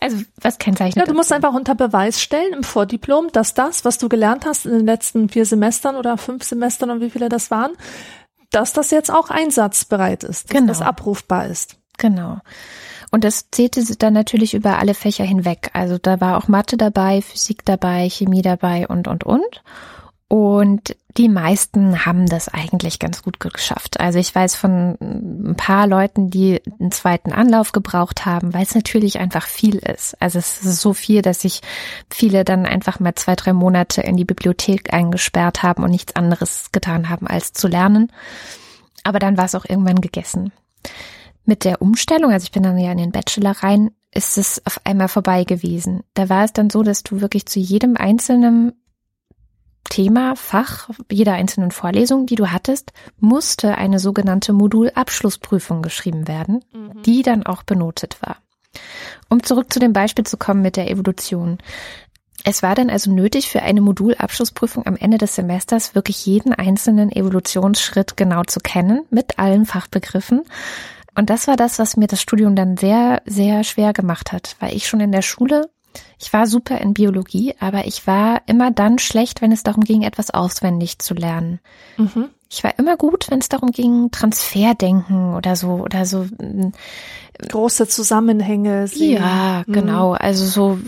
also, was kennzeichnet? Ja, du musst einfach unter Beweis stellen im Vordiplom, dass das, was du gelernt hast in den letzten vier Semestern oder fünf Semestern und wie viele das waren, dass das jetzt auch einsatzbereit ist, dass genau. das abrufbar ist. Genau. Und das zählte dann natürlich über alle Fächer hinweg. Also da war auch Mathe dabei, Physik dabei, Chemie dabei und, und, und. Und die meisten haben das eigentlich ganz gut geschafft. Also ich weiß von ein paar Leuten, die einen zweiten Anlauf gebraucht haben, weil es natürlich einfach viel ist. Also es ist so viel, dass sich viele dann einfach mal zwei, drei Monate in die Bibliothek eingesperrt haben und nichts anderes getan haben, als zu lernen. Aber dann war es auch irgendwann gegessen. Mit der Umstellung, also ich bin dann ja in den Bachelor rein, ist es auf einmal vorbei gewesen. Da war es dann so, dass du wirklich zu jedem einzelnen Thema, Fach, jeder einzelnen Vorlesung, die du hattest, musste eine sogenannte Modulabschlussprüfung geschrieben werden, mhm. die dann auch benotet war. Um zurück zu dem Beispiel zu kommen mit der Evolution. Es war dann also nötig, für eine Modulabschlussprüfung am Ende des Semesters wirklich jeden einzelnen Evolutionsschritt genau zu kennen, mit allen Fachbegriffen, und das war das, was mir das Studium dann sehr, sehr schwer gemacht hat, weil ich schon in der Schule, ich war super in Biologie, aber ich war immer dann schlecht, wenn es darum ging, etwas auswendig zu lernen. Mhm. Ich war immer gut, wenn es darum ging, Transferdenken oder so, oder so. Mm, Große Zusammenhänge. Sehen. Ja, mhm. genau. Also so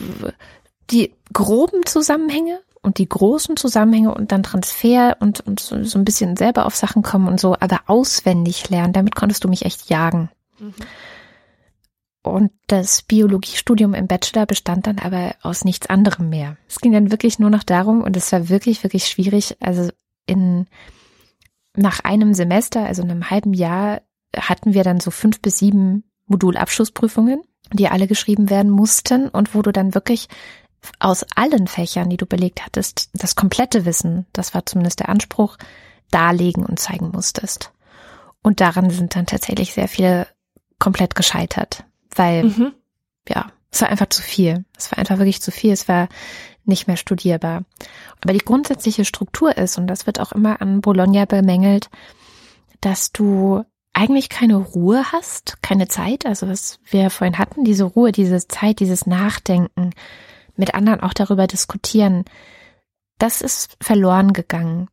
die groben Zusammenhänge und die großen Zusammenhänge und dann Transfer und, und so, so ein bisschen selber auf Sachen kommen und so, aber auswendig lernen, damit konntest du mich echt jagen. Mhm. Und das Biologiestudium im Bachelor bestand dann aber aus nichts anderem mehr. Es ging dann wirklich nur noch darum, und es war wirklich, wirklich schwierig, also in, nach einem Semester, also einem halben Jahr, hatten wir dann so fünf bis sieben Modulabschlussprüfungen, die alle geschrieben werden mussten und wo du dann wirklich aus allen Fächern, die du belegt hattest, das komplette Wissen, das war zumindest der Anspruch, darlegen und zeigen musstest. Und daran sind dann tatsächlich sehr viele komplett gescheitert, weil, mhm. ja, es war einfach zu viel. Es war einfach wirklich zu viel. Es war nicht mehr studierbar. Aber die grundsätzliche Struktur ist, und das wird auch immer an Bologna bemängelt, dass du eigentlich keine Ruhe hast, keine Zeit, also was wir vorhin hatten, diese Ruhe, diese Zeit, dieses Nachdenken, mit anderen auch darüber diskutieren, das ist verloren gegangen.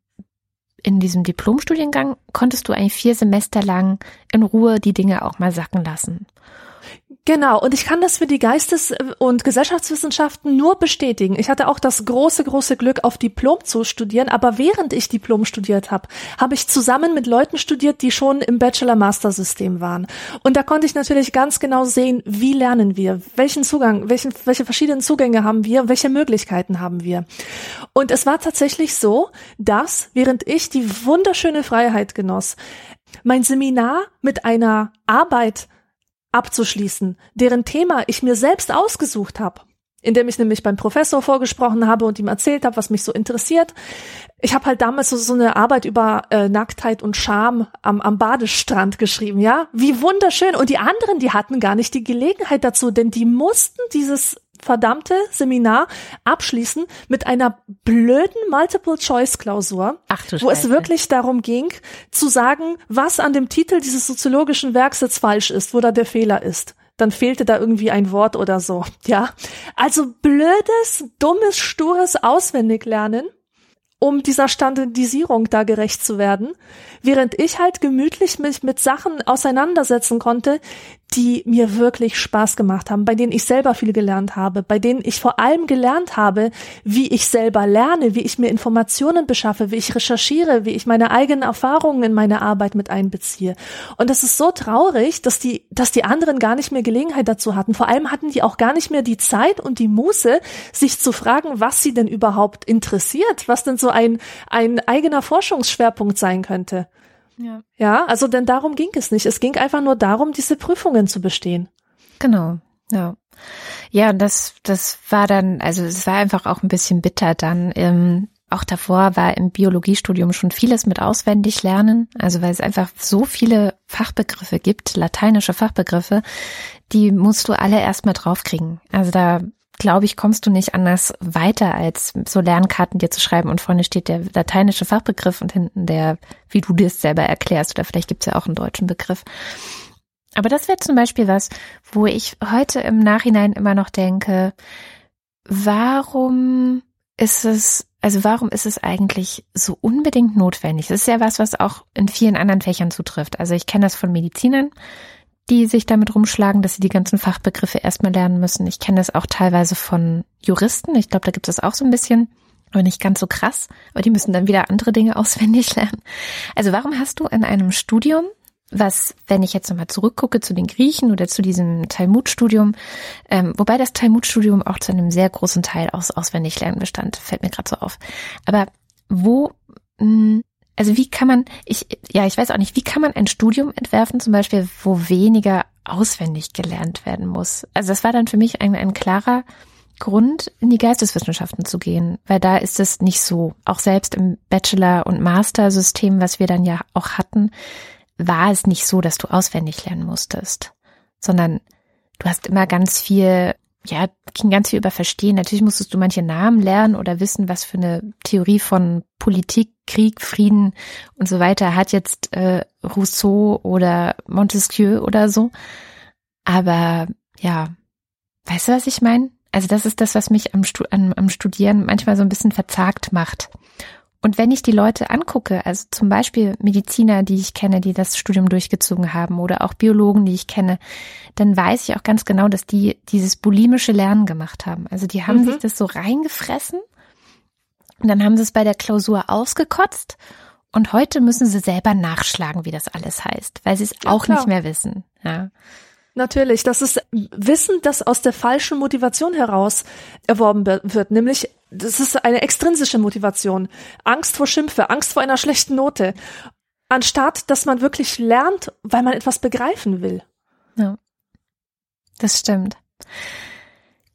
In diesem Diplomstudiengang konntest du eigentlich vier Semester lang in Ruhe die Dinge auch mal sacken lassen. Genau, und ich kann das für die Geistes- und Gesellschaftswissenschaften nur bestätigen. Ich hatte auch das große, große Glück, auf Diplom zu studieren, aber während ich Diplom studiert habe, habe ich zusammen mit Leuten studiert, die schon im Bachelor-Master-System waren. Und da konnte ich natürlich ganz genau sehen, wie lernen wir, welchen Zugang, welchen, welche verschiedenen Zugänge haben wir, welche Möglichkeiten haben wir. Und es war tatsächlich so, dass während ich die wunderschöne Freiheit genoss, mein Seminar mit einer Arbeit abzuschließen, deren Thema ich mir selbst ausgesucht habe, indem ich nämlich beim Professor vorgesprochen habe und ihm erzählt habe, was mich so interessiert. Ich habe halt damals so, so eine Arbeit über äh, Nacktheit und Scham am, am Badestrand geschrieben, ja? Wie wunderschön. Und die anderen, die hatten gar nicht die Gelegenheit dazu, denn die mussten dieses verdammte Seminar abschließen mit einer blöden Multiple-Choice-Klausur, wo es wirklich darum ging, zu sagen, was an dem Titel dieses soziologischen Werks jetzt falsch ist, wo da der Fehler ist. Dann fehlte da irgendwie ein Wort oder so, ja. Also blödes, dummes, stures Auswendiglernen. Um dieser Standardisierung da gerecht zu werden, während ich halt gemütlich mich mit Sachen auseinandersetzen konnte, die mir wirklich Spaß gemacht haben, bei denen ich selber viel gelernt habe, bei denen ich vor allem gelernt habe, wie ich selber lerne, wie ich mir Informationen beschaffe, wie ich recherchiere, wie ich meine eigenen Erfahrungen in meine Arbeit mit einbeziehe. Und das ist so traurig, dass die, dass die anderen gar nicht mehr Gelegenheit dazu hatten. Vor allem hatten die auch gar nicht mehr die Zeit und die Muße, sich zu fragen, was sie denn überhaupt interessiert, was denn so ein, ein eigener Forschungsschwerpunkt sein könnte. Ja. ja, also denn darum ging es nicht. Es ging einfach nur darum, diese Prüfungen zu bestehen. Genau, ja. Ja, das, das war dann, also es war einfach auch ein bisschen bitter dann. Ähm, auch davor war im Biologiestudium schon vieles mit auswendig lernen, also weil es einfach so viele Fachbegriffe gibt, lateinische Fachbegriffe, die musst du alle erstmal draufkriegen. Also da glaube ich, kommst du nicht anders weiter, als so Lernkarten dir zu schreiben und vorne steht der lateinische Fachbegriff und hinten der, wie du dir es selber erklärst. Oder vielleicht gibt es ja auch einen deutschen Begriff. Aber das wäre zum Beispiel was, wo ich heute im Nachhinein immer noch denke, warum ist es, also warum ist es eigentlich so unbedingt notwendig? Das ist ja was, was auch in vielen anderen Fächern zutrifft. Also ich kenne das von Medizinern, die sich damit rumschlagen, dass sie die ganzen Fachbegriffe erstmal lernen müssen. Ich kenne das auch teilweise von Juristen. Ich glaube, da gibt es auch so ein bisschen, aber nicht ganz so krass. Aber die müssen dann wieder andere Dinge <laughs> auswendig lernen. Also warum hast du in einem Studium, was, wenn ich jetzt nochmal zurückgucke zu den Griechen oder zu diesem Talmud-Studium, ähm, wobei das Talmud-Studium auch zu einem sehr großen Teil aus Auswendiglernen bestand, fällt mir gerade so auf. Aber wo mh, hm, also wie kann man, ich, ja, ich weiß auch nicht, wie kann man ein Studium entwerfen, zum Beispiel, wo weniger auswendig gelernt werden muss? Also das war dann für mich ein, ein klarer Grund, in die Geisteswissenschaften zu gehen, weil da ist es nicht so. Auch selbst im Bachelor- und Master-System, was wir dann ja auch hatten, war es nicht so, dass du auswendig lernen musstest, sondern du hast immer ganz viel ja, ging ganz viel über Verstehen. Natürlich musstest du manche Namen lernen oder wissen, was für eine Theorie von Politik, Krieg, Frieden und so weiter hat jetzt äh, Rousseau oder Montesquieu oder so. Aber ja, weißt du, was ich meine? Also das ist das, was mich am, am, am Studieren manchmal so ein bisschen verzagt macht. Und wenn ich die Leute angucke, also zum Beispiel Mediziner, die ich kenne, die das Studium durchgezogen haben oder auch Biologen, die ich kenne, dann weiß ich auch ganz genau, dass die dieses bulimische Lernen gemacht haben. Also die haben mhm. sich das so reingefressen und dann haben sie es bei der Klausur ausgekotzt und heute müssen sie selber nachschlagen, wie das alles heißt, weil sie es ja, auch klar. nicht mehr wissen. Ja. Natürlich, das ist Wissen, das aus der falschen Motivation heraus erworben wird, nämlich das ist eine extrinsische Motivation. Angst vor Schimpfe, Angst vor einer schlechten Note. Anstatt, dass man wirklich lernt, weil man etwas begreifen will. Ja. Das stimmt.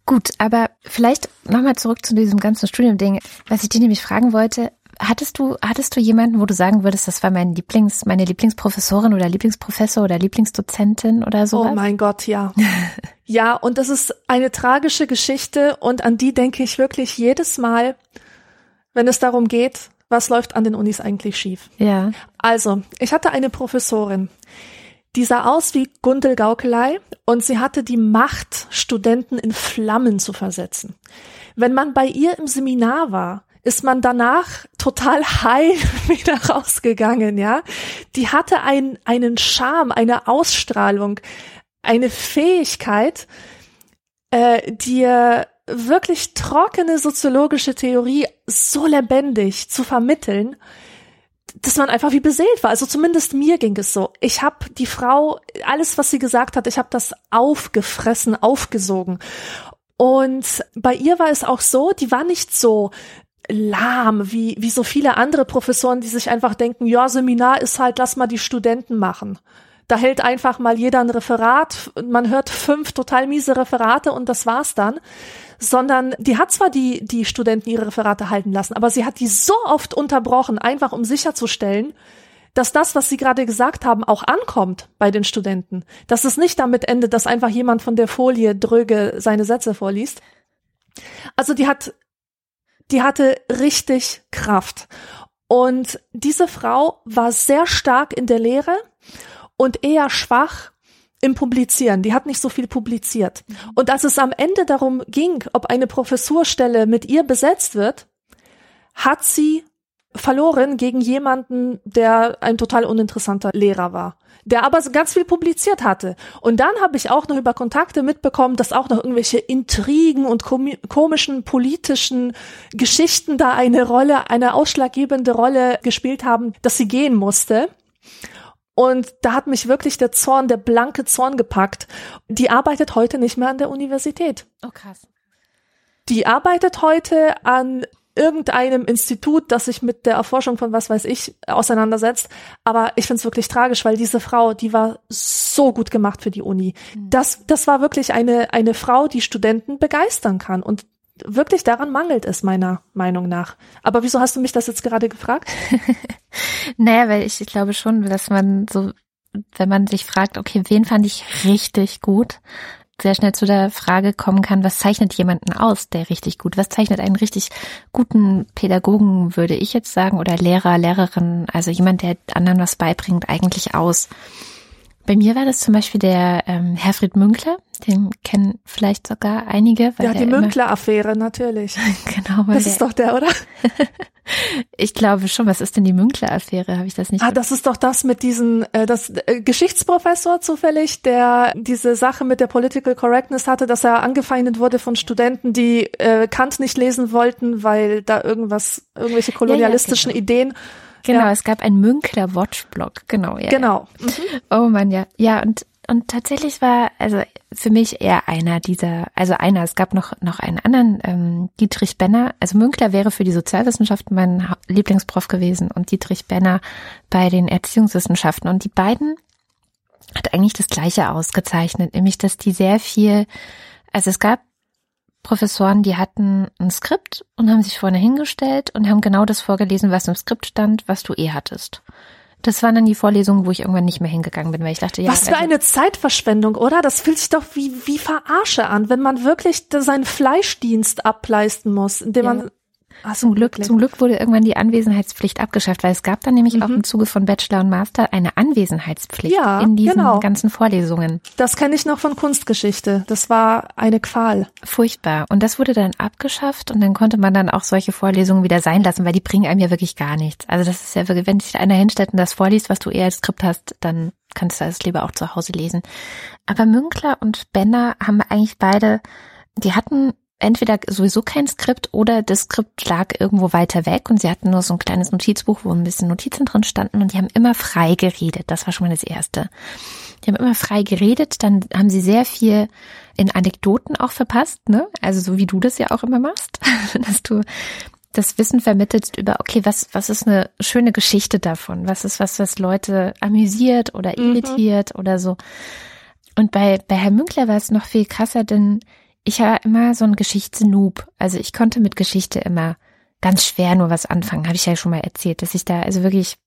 Gut, aber vielleicht nochmal zurück zu diesem ganzen Studium-Ding. Was ich dir nämlich fragen wollte, hattest du, hattest du jemanden, wo du sagen würdest, das war mein Lieblings, meine Lieblingsprofessorin oder Lieblingsprofessor oder Lieblingsdozentin oder so? Oh mein Gott, ja. <laughs> ja, und das ist eine tragische Geschichte und an die denke ich wirklich jedes Mal, wenn es darum geht, was läuft an den Unis eigentlich schief. Ja. Also, ich hatte eine Professorin, die sah aus wie Gundel Gaukelei und sie hatte die Macht, Studenten in Flammen zu versetzen. Wenn man bei ihr im Seminar war, ist man danach total high <laughs> wieder rausgegangen, ja. Die hatte einen, einen Charme, eine Ausstrahlung, eine Fähigkeit, äh, dir wirklich trockene soziologische Theorie so lebendig zu vermitteln, dass man einfach wie beseelt war. Also zumindest mir ging es so. Ich habe die Frau, alles, was sie gesagt hat, ich habe das aufgefressen, aufgesogen. Und bei ihr war es auch so, die war nicht so lahm, wie, wie so viele andere Professoren, die sich einfach denken, ja, Seminar ist halt, lass mal die Studenten machen. Da hält einfach mal jeder ein Referat, man hört fünf total miese Referate und das war's dann. Sondern die hat zwar die, die Studenten ihre Referate halten lassen, aber sie hat die so oft unterbrochen, einfach um sicherzustellen, dass das, was Sie gerade gesagt haben, auch ankommt bei den Studenten. Dass es nicht damit endet, dass einfach jemand von der Folie dröge seine Sätze vorliest. Also die hat die hatte richtig Kraft. Und diese Frau war sehr stark in der Lehre und eher schwach im Publizieren. Die hat nicht so viel publiziert. Mhm. Und als es am Ende darum ging, ob eine Professurstelle mit ihr besetzt wird, hat sie verloren gegen jemanden, der ein total uninteressanter Lehrer war der aber ganz viel publiziert hatte. Und dann habe ich auch noch über Kontakte mitbekommen, dass auch noch irgendwelche Intrigen und komischen politischen Geschichten da eine Rolle, eine ausschlaggebende Rolle gespielt haben, dass sie gehen musste. Und da hat mich wirklich der Zorn, der blanke Zorn gepackt. Die arbeitet heute nicht mehr an der Universität. Oh krass. Die arbeitet heute an irgendeinem Institut, das sich mit der Erforschung von was weiß ich auseinandersetzt. Aber ich finde es wirklich tragisch, weil diese Frau, die war so gut gemacht für die Uni. Mhm. Das, das war wirklich eine, eine Frau, die Studenten begeistern kann. Und wirklich daran mangelt es meiner Meinung nach. Aber wieso hast du mich das jetzt gerade gefragt? <laughs> naja, weil ich, ich glaube schon, dass man so, wenn man sich fragt, okay, wen fand ich richtig gut, sehr schnell zu der Frage kommen kann, was zeichnet jemanden aus, der richtig gut, was zeichnet einen richtig guten Pädagogen, würde ich jetzt sagen, oder Lehrer, Lehrerin, also jemand, der anderen was beibringt, eigentlich aus. Bei mir war das zum Beispiel der ähm, Herfried Münkler, den kennen vielleicht sogar einige. Weil ja, die Münkler-Affäre, natürlich. <laughs> genau. das ist doch der, oder? <laughs> ich glaube schon. Was ist denn die Münkler-Affäre? Habe ich das nicht? Ah, das ist doch das mit diesen, äh, das äh, Geschichtsprofessor zufällig, der diese Sache mit der Political Correctness hatte, dass er angefeindet wurde von Studenten, die äh, Kant nicht lesen wollten, weil da irgendwas, irgendwelche kolonialistischen ja, ja, genau. Ideen Genau, ja. es gab einen Münkler Watchblog, genau, ja. Genau. Mhm. Oh man, ja. Ja, und und tatsächlich war also für mich eher einer dieser, also einer, es gab noch noch einen anderen, ähm, Dietrich Benner, also Münkler wäre für die Sozialwissenschaften mein Lieblingsprof gewesen und Dietrich Benner bei den Erziehungswissenschaften und die beiden hat eigentlich das Gleiche ausgezeichnet, nämlich dass die sehr viel, also es gab Professoren, die hatten ein Skript und haben sich vorne hingestellt und haben genau das vorgelesen, was im Skript stand, was du eh hattest. Das waren dann die Vorlesungen, wo ich irgendwann nicht mehr hingegangen bin, weil ich dachte, ja. Was für also, eine Zeitverschwendung, oder? Das fühlt sich doch wie, wie Verarsche an, wenn man wirklich seinen Fleischdienst ableisten muss, indem ja. man Ach, zum Glück, zum Glück wurde irgendwann die Anwesenheitspflicht abgeschafft, weil es gab dann nämlich mhm. auch im Zuge von Bachelor und Master eine Anwesenheitspflicht ja, in diesen genau. ganzen Vorlesungen. Das kenne ich noch von Kunstgeschichte. Das war eine Qual. Furchtbar. Und das wurde dann abgeschafft und dann konnte man dann auch solche Vorlesungen wieder sein lassen, weil die bringen einem ja wirklich gar nichts. Also das ist ja wirklich, wenn sich einer hinstellt und das vorliest, was du eher als Skript hast, dann kannst du das lieber auch zu Hause lesen. Aber Münkler und Benner haben eigentlich beide, die hatten entweder sowieso kein Skript oder das Skript lag irgendwo weiter weg und sie hatten nur so ein kleines Notizbuch, wo ein bisschen Notizen drin standen und die haben immer frei geredet. Das war schon mal das Erste. Die haben immer frei geredet, dann haben sie sehr viel in Anekdoten auch verpasst, ne? Also so wie du das ja auch immer machst, <laughs> dass du das Wissen vermittelst über, okay, was, was ist eine schöne Geschichte davon? Was ist was, was Leute amüsiert oder mhm. irritiert mhm. oder so? Und bei, bei Herr Münkler war es noch viel krasser, denn ich war immer so ein Geschichtsnoob. Also ich konnte mit Geschichte immer ganz schwer nur was anfangen, habe ich ja schon mal erzählt, dass ich da also wirklich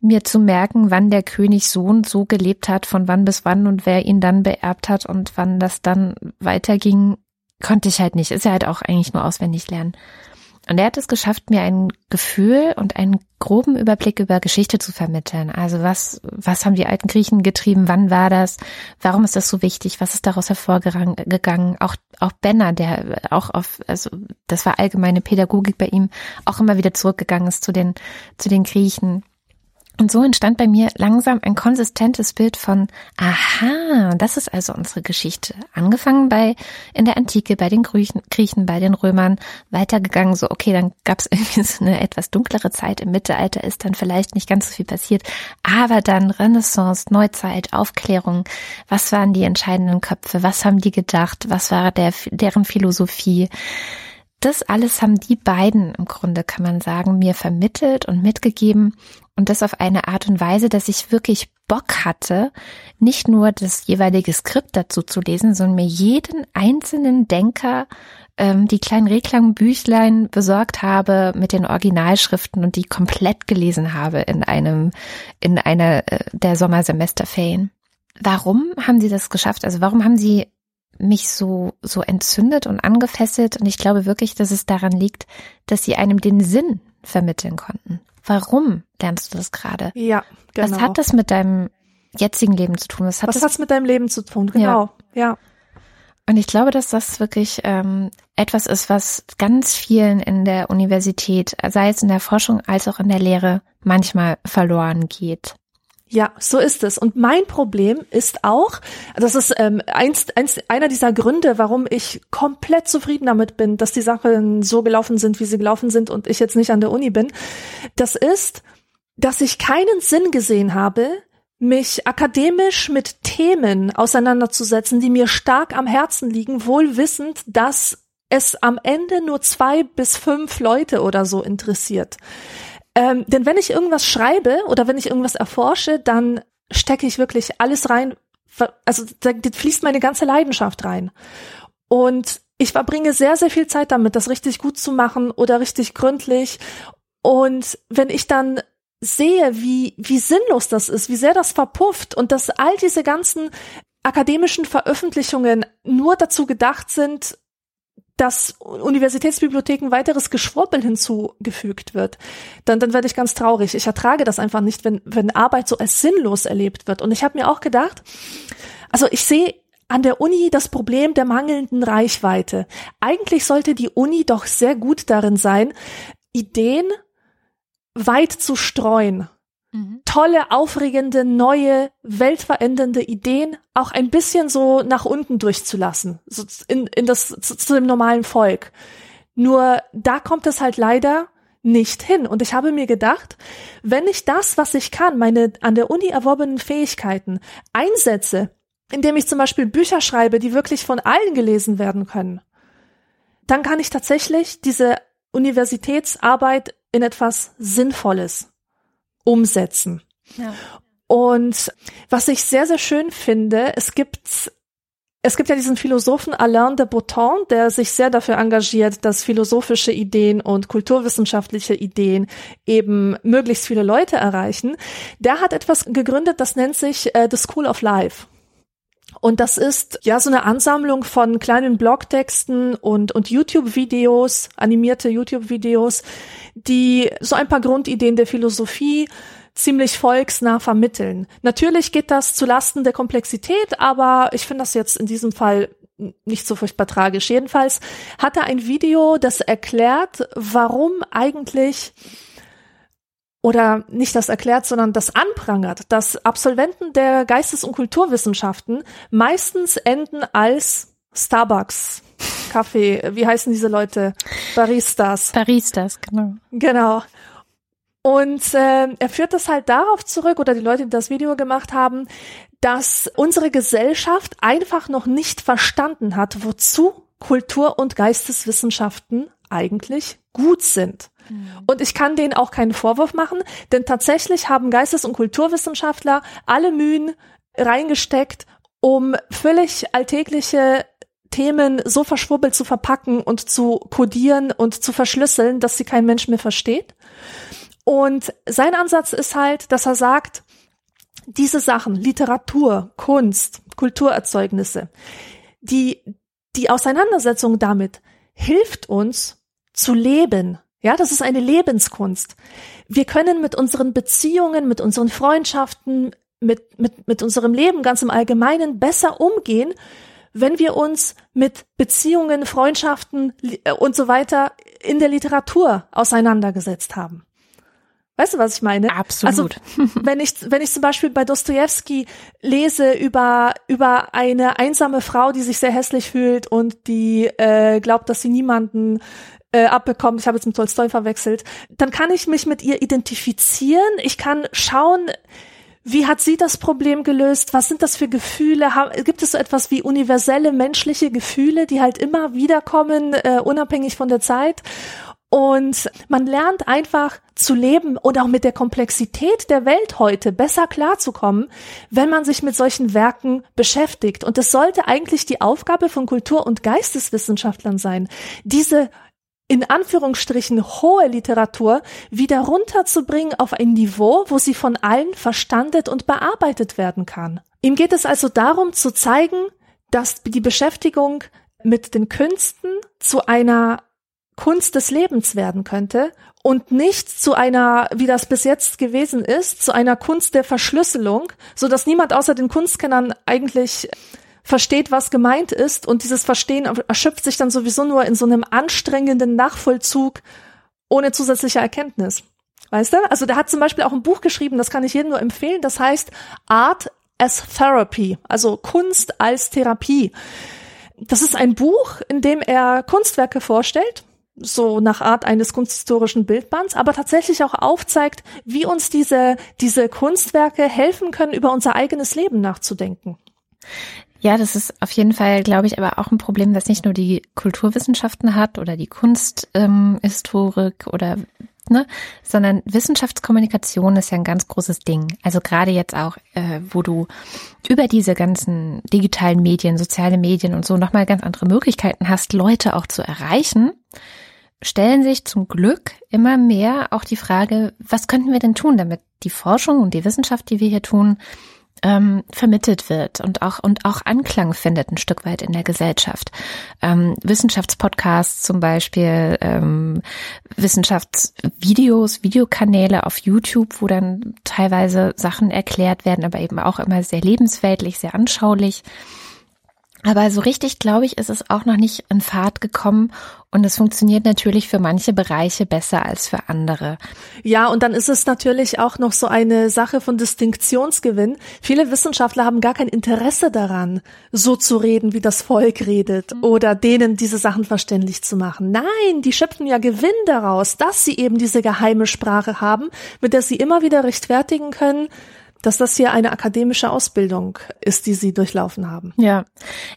mir zu merken, wann der König so und so gelebt hat, von wann bis wann und wer ihn dann beerbt hat und wann das dann weiterging, konnte ich halt nicht. Ist ja halt auch eigentlich nur auswendig lernen. Und er hat es geschafft, mir ein Gefühl und einen groben Überblick über Geschichte zu vermitteln. Also was, was haben die alten Griechen getrieben? Wann war das? Warum ist das so wichtig? Was ist daraus hervorgegangen? Auch, auch Benner, der auch auf, also das war allgemeine Pädagogik bei ihm, auch immer wieder zurückgegangen ist zu den, zu den Griechen. Und so entstand bei mir langsam ein konsistentes Bild von, aha, das ist also unsere Geschichte. Angefangen bei, in der Antike, bei den Griechen, bei den Römern, weitergegangen, so, okay, dann gab es <laughs> irgendwie so eine etwas dunklere Zeit. Im Mittelalter ist dann vielleicht nicht ganz so viel passiert. Aber dann Renaissance, Neuzeit, Aufklärung. Was waren die entscheidenden Köpfe? Was haben die gedacht? Was war der, deren Philosophie? Das alles haben die beiden im Grunde, kann man sagen, mir vermittelt und mitgegeben und das auf eine Art und Weise, dass ich wirklich Bock hatte, nicht nur das jeweilige Skript dazu zu lesen, sondern mir jeden einzelnen Denker ähm, die kleinen Reklambüchlein besorgt habe mit den Originalschriften und die komplett gelesen habe in einem, in einer äh, der Sommersemesterferien. Warum haben sie das geschafft? Also warum haben sie mich so, so entzündet und angefesselt? Und ich glaube wirklich, dass es daran liegt, dass sie einem den Sinn vermitteln konnten. Warum lernst du das gerade? Ja, genau. Was hat das mit deinem jetzigen Leben zu tun? Was hat Was das mit deinem Leben zu tun? Genau, ja. ja. Und ich glaube, dass das wirklich ähm, etwas ist, was ganz vielen in der Universität, sei es in der Forschung als auch in der Lehre, manchmal verloren geht. Ja, so ist es. Und mein Problem ist auch, das ist ähm, eins, eins, einer dieser Gründe, warum ich komplett zufrieden damit bin, dass die Sachen so gelaufen sind, wie sie gelaufen sind und ich jetzt nicht an der Uni bin. Das ist, dass ich keinen Sinn gesehen habe, mich akademisch mit Themen auseinanderzusetzen, die mir stark am Herzen liegen, wohl wissend, dass es am Ende nur zwei bis fünf Leute oder so interessiert. Ähm, denn wenn ich irgendwas schreibe oder wenn ich irgendwas erforsche, dann stecke ich wirklich alles rein. Also da fließt meine ganze Leidenschaft rein. Und ich verbringe sehr, sehr viel Zeit damit, das richtig gut zu machen oder richtig gründlich. Und wenn ich dann sehe, wie, wie sinnlos das ist, wie sehr das verpufft und dass all diese ganzen akademischen Veröffentlichungen nur dazu gedacht sind, dass Universitätsbibliotheken weiteres Geschwurbel hinzugefügt wird, dann, dann werde ich ganz traurig. Ich ertrage das einfach nicht, wenn, wenn Arbeit so als sinnlos erlebt wird. Und ich habe mir auch gedacht, also ich sehe an der Uni das Problem der mangelnden Reichweite. Eigentlich sollte die Uni doch sehr gut darin sein, Ideen weit zu streuen Mhm. Tolle, aufregende, neue, weltverändernde Ideen auch ein bisschen so nach unten durchzulassen, so in, in das, zu, zu dem normalen Volk. Nur da kommt es halt leider nicht hin. Und ich habe mir gedacht, wenn ich das, was ich kann, meine an der Uni erworbenen Fähigkeiten einsetze, indem ich zum Beispiel Bücher schreibe, die wirklich von allen gelesen werden können, dann kann ich tatsächlich diese Universitätsarbeit in etwas Sinnvolles umsetzen. Ja. Und was ich sehr, sehr schön finde, es gibt es gibt ja diesen Philosophen Alain de Botton, der sich sehr dafür engagiert, dass philosophische Ideen und kulturwissenschaftliche Ideen eben möglichst viele Leute erreichen. Der hat etwas gegründet, das nennt sich äh, The School of Life. Und das ist ja so eine Ansammlung von kleinen Blogtexten und, und YouTube-Videos, animierte YouTube-Videos, die so ein paar Grundideen der Philosophie ziemlich volksnah vermitteln. Natürlich geht das zu Lasten der Komplexität, aber ich finde das jetzt in diesem Fall nicht so furchtbar tragisch. Jedenfalls hat er ein Video, das erklärt, warum eigentlich oder nicht das erklärt, sondern das anprangert, dass Absolventen der Geistes- und Kulturwissenschaften meistens enden als Starbucks Kaffee, wie heißen diese Leute? Baristas. Baristas, genau. Genau. Und äh, er führt das halt darauf zurück, oder die Leute, die das Video gemacht haben, dass unsere Gesellschaft einfach noch nicht verstanden hat, wozu Kultur- und Geisteswissenschaften eigentlich gut sind. Mhm. Und ich kann denen auch keinen Vorwurf machen, denn tatsächlich haben Geistes- und Kulturwissenschaftler alle Mühen reingesteckt, um völlig alltägliche Themen so verschwurbelt zu verpacken und zu kodieren und zu verschlüsseln, dass sie kein Mensch mehr versteht. Und sein Ansatz ist halt, dass er sagt, diese Sachen, Literatur, Kunst, Kulturerzeugnisse, die, die Auseinandersetzung damit hilft uns zu leben. Ja, das ist eine Lebenskunst. Wir können mit unseren Beziehungen, mit unseren Freundschaften, mit, mit, mit unserem Leben ganz im Allgemeinen besser umgehen, wenn wir uns mit Beziehungen, Freundschaften äh, und so weiter in der Literatur auseinandergesetzt haben. Weißt du, was ich meine? Absolut. Also, <laughs> wenn ich, wenn ich zum Beispiel bei Dostoevsky lese über, über eine einsame Frau, die sich sehr hässlich fühlt und die äh, glaubt, dass sie niemanden äh, abbekommt, ich habe jetzt mit Tolstoi verwechselt, dann kann ich mich mit ihr identifizieren. Ich kann schauen, wie hat sie das Problem gelöst? Was sind das für Gefühle? Gibt es so etwas wie universelle menschliche Gefühle, die halt immer wiederkommen, äh, unabhängig von der Zeit? Und man lernt einfach zu leben und auch mit der Komplexität der Welt heute besser klarzukommen, wenn man sich mit solchen Werken beschäftigt. Und es sollte eigentlich die Aufgabe von Kultur- und Geisteswissenschaftlern sein, diese in Anführungsstrichen hohe Literatur wieder runterzubringen auf ein Niveau, wo sie von allen verstandet und bearbeitet werden kann. Ihm geht es also darum zu zeigen, dass die Beschäftigung mit den Künsten zu einer Kunst des Lebens werden könnte und nicht zu einer, wie das bis jetzt gewesen ist, zu einer Kunst der Verschlüsselung, so dass niemand außer den Kunstkennern eigentlich versteht, was gemeint ist und dieses Verstehen erschöpft sich dann sowieso nur in so einem anstrengenden Nachvollzug ohne zusätzliche Erkenntnis. Weißt du? Also der hat zum Beispiel auch ein Buch geschrieben, das kann ich jedem nur empfehlen, das heißt Art as Therapy, also Kunst als Therapie. Das ist ein Buch, in dem er Kunstwerke vorstellt, so nach Art eines kunsthistorischen Bildbands, aber tatsächlich auch aufzeigt, wie uns diese, diese Kunstwerke helfen können, über unser eigenes Leben nachzudenken. Ja, das ist auf jeden Fall, glaube ich, aber auch ein Problem, das nicht nur die Kulturwissenschaften hat oder die Kunsthistorik ähm, oder ne, sondern Wissenschaftskommunikation ist ja ein ganz großes Ding. Also gerade jetzt auch, äh, wo du über diese ganzen digitalen Medien, soziale Medien und so nochmal ganz andere Möglichkeiten hast, Leute auch zu erreichen, stellen sich zum Glück immer mehr auch die Frage, was könnten wir denn tun, damit die Forschung und die Wissenschaft, die wir hier tun, ähm, vermittelt wird und auch und auch Anklang findet ein Stück weit in der Gesellschaft. Ähm, Wissenschaftspodcasts zum Beispiel, ähm, Wissenschaftsvideos, Videokanäle auf YouTube, wo dann teilweise Sachen erklärt werden, aber eben auch immer sehr lebensweltlich, sehr anschaulich. Aber so richtig, glaube ich, ist es auch noch nicht in Fahrt gekommen und es funktioniert natürlich für manche Bereiche besser als für andere. Ja, und dann ist es natürlich auch noch so eine Sache von Distinktionsgewinn. Viele Wissenschaftler haben gar kein Interesse daran, so zu reden, wie das Volk redet mhm. oder denen diese Sachen verständlich zu machen. Nein, die schöpfen ja Gewinn daraus, dass sie eben diese geheime Sprache haben, mit der sie immer wieder rechtfertigen können, dass das hier eine akademische Ausbildung ist, die Sie durchlaufen haben. Ja,